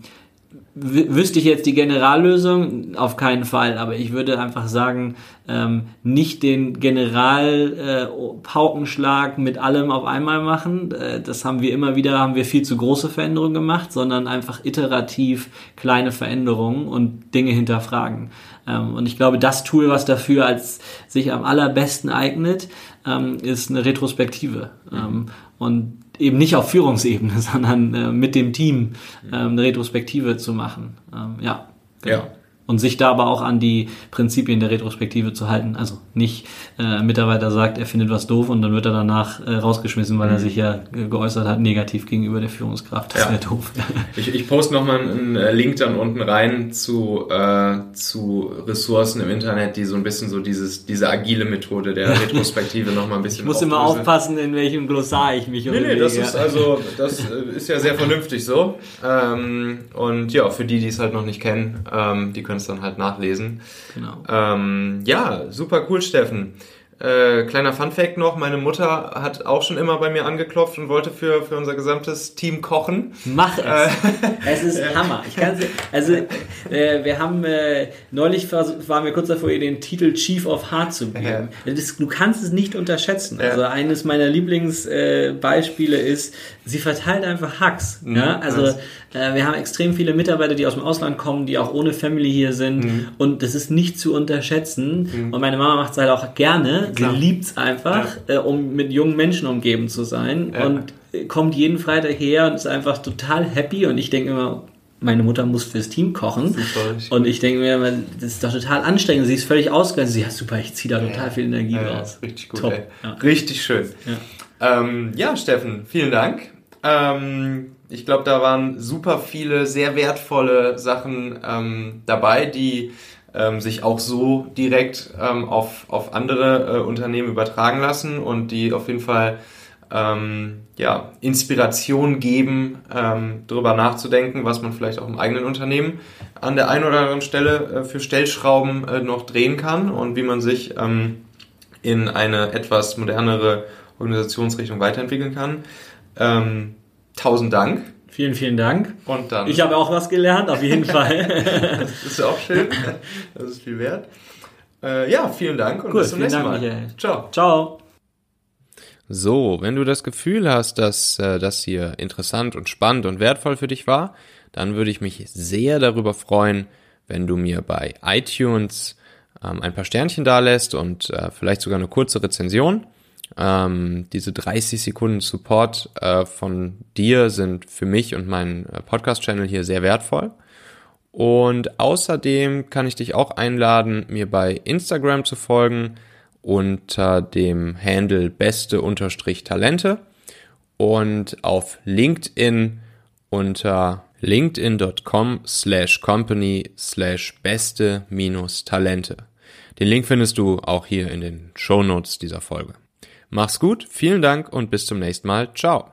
wüsste ich jetzt die Generallösung? Auf keinen Fall, aber ich würde einfach sagen, ähm, nicht den General-Paukenschlag äh, mit allem auf einmal machen. Äh, das haben wir immer wieder, haben wir viel zu große Veränderungen gemacht, sondern einfach iterativ kleine Veränderungen und Dinge hinterfragen. Ähm, und ich glaube, das Tool, was dafür als sich am allerbesten eignet, ähm, ist eine Retrospektive. Ähm, und eben nicht auf Führungsebene, sondern äh, mit dem Team ähm, eine Retrospektive zu machen. Ähm, ja. Genau. Ja und sich da aber auch an die Prinzipien der Retrospektive zu halten. Also nicht äh, ein Mitarbeiter sagt, er findet was doof und dann wird er danach äh, rausgeschmissen, weil mhm. er sich ja geäußert hat, negativ gegenüber der Führungskraft. Das ja. wäre doof. ich, ich poste nochmal einen äh, Link dann unten rein zu, äh, zu Ressourcen im Internet, die so ein bisschen so dieses, diese agile Methode der Retrospektive nochmal ein bisschen Ich muss immer aufpassen, in welchem Glossar ich mich Nee, nee, das ist also, das äh, ist ja sehr vernünftig so. Ähm, und ja, für die, die es halt noch nicht kennen, ähm, die können können es dann halt nachlesen. Genau. Ähm, ja, super cool, Steffen. Äh, kleiner Funfact noch, meine Mutter hat auch schon immer bei mir angeklopft und wollte für, für unser gesamtes Team kochen. Mach es. Äh, es ist Hammer. Ich kann also äh, wir haben äh, neulich waren wir kurz davor, ihr den Titel Chief of Heart zu geben. Das, du kannst es nicht unterschätzen. Also eines meiner Lieblingsbeispiele ist, sie verteilt einfach Hacks. Mhm, ja? Also äh, wir haben extrem viele Mitarbeiter, die aus dem Ausland kommen, die auch ohne Family hier sind. Mhm. Und das ist nicht zu unterschätzen. Mhm. Und meine Mama macht es halt auch gerne. Klar. Sie liebt es einfach, ja. äh, um mit jungen Menschen umgeben zu sein. Ja. Und kommt jeden Freitag her und ist einfach total happy. Und ich denke immer, meine Mutter muss fürs Team kochen. Super, und ich denke mir, das ist doch total anstrengend. Sie ist völlig ausgegangen. Sie hat super, ich ziehe da total viel Energie ja, raus. Richtig gut. Ja. Richtig schön. Ja. Ähm, ja, Steffen, vielen Dank. Ähm, ich glaube, da waren super viele sehr wertvolle Sachen ähm, dabei, die ähm, sich auch so direkt ähm, auf, auf andere äh, Unternehmen übertragen lassen und die auf jeden Fall ähm, ja, Inspiration geben, ähm, darüber nachzudenken, was man vielleicht auch im eigenen Unternehmen an der einen oder anderen Stelle äh, für Stellschrauben äh, noch drehen kann und wie man sich ähm, in eine etwas modernere Organisationsrichtung weiterentwickeln kann. Ähm, tausend Dank. Vielen, vielen Dank. Und dann. Ich habe auch was gelernt, auf jeden Fall. das ist auch schön. Das ist viel wert. Äh, ja, vielen Dank und cool, bis zum nächsten Dank, Mal. Michael. Ciao. Ciao. So, wenn du das Gefühl hast, dass äh, das hier interessant und spannend und wertvoll für dich war, dann würde ich mich sehr darüber freuen, wenn du mir bei iTunes ähm, ein paar Sternchen dalässt und äh, vielleicht sogar eine kurze Rezension. Ähm, diese 30 Sekunden Support äh, von dir sind für mich und meinen äh, Podcast-Channel hier sehr wertvoll. Und außerdem kann ich dich auch einladen, mir bei Instagram zu folgen unter dem Handle beste-talente und auf LinkedIn unter linkedin.com slash company slash beste-talente. Den Link findest du auch hier in den Show Notes dieser Folge. Mach's gut, vielen Dank und bis zum nächsten Mal. Ciao.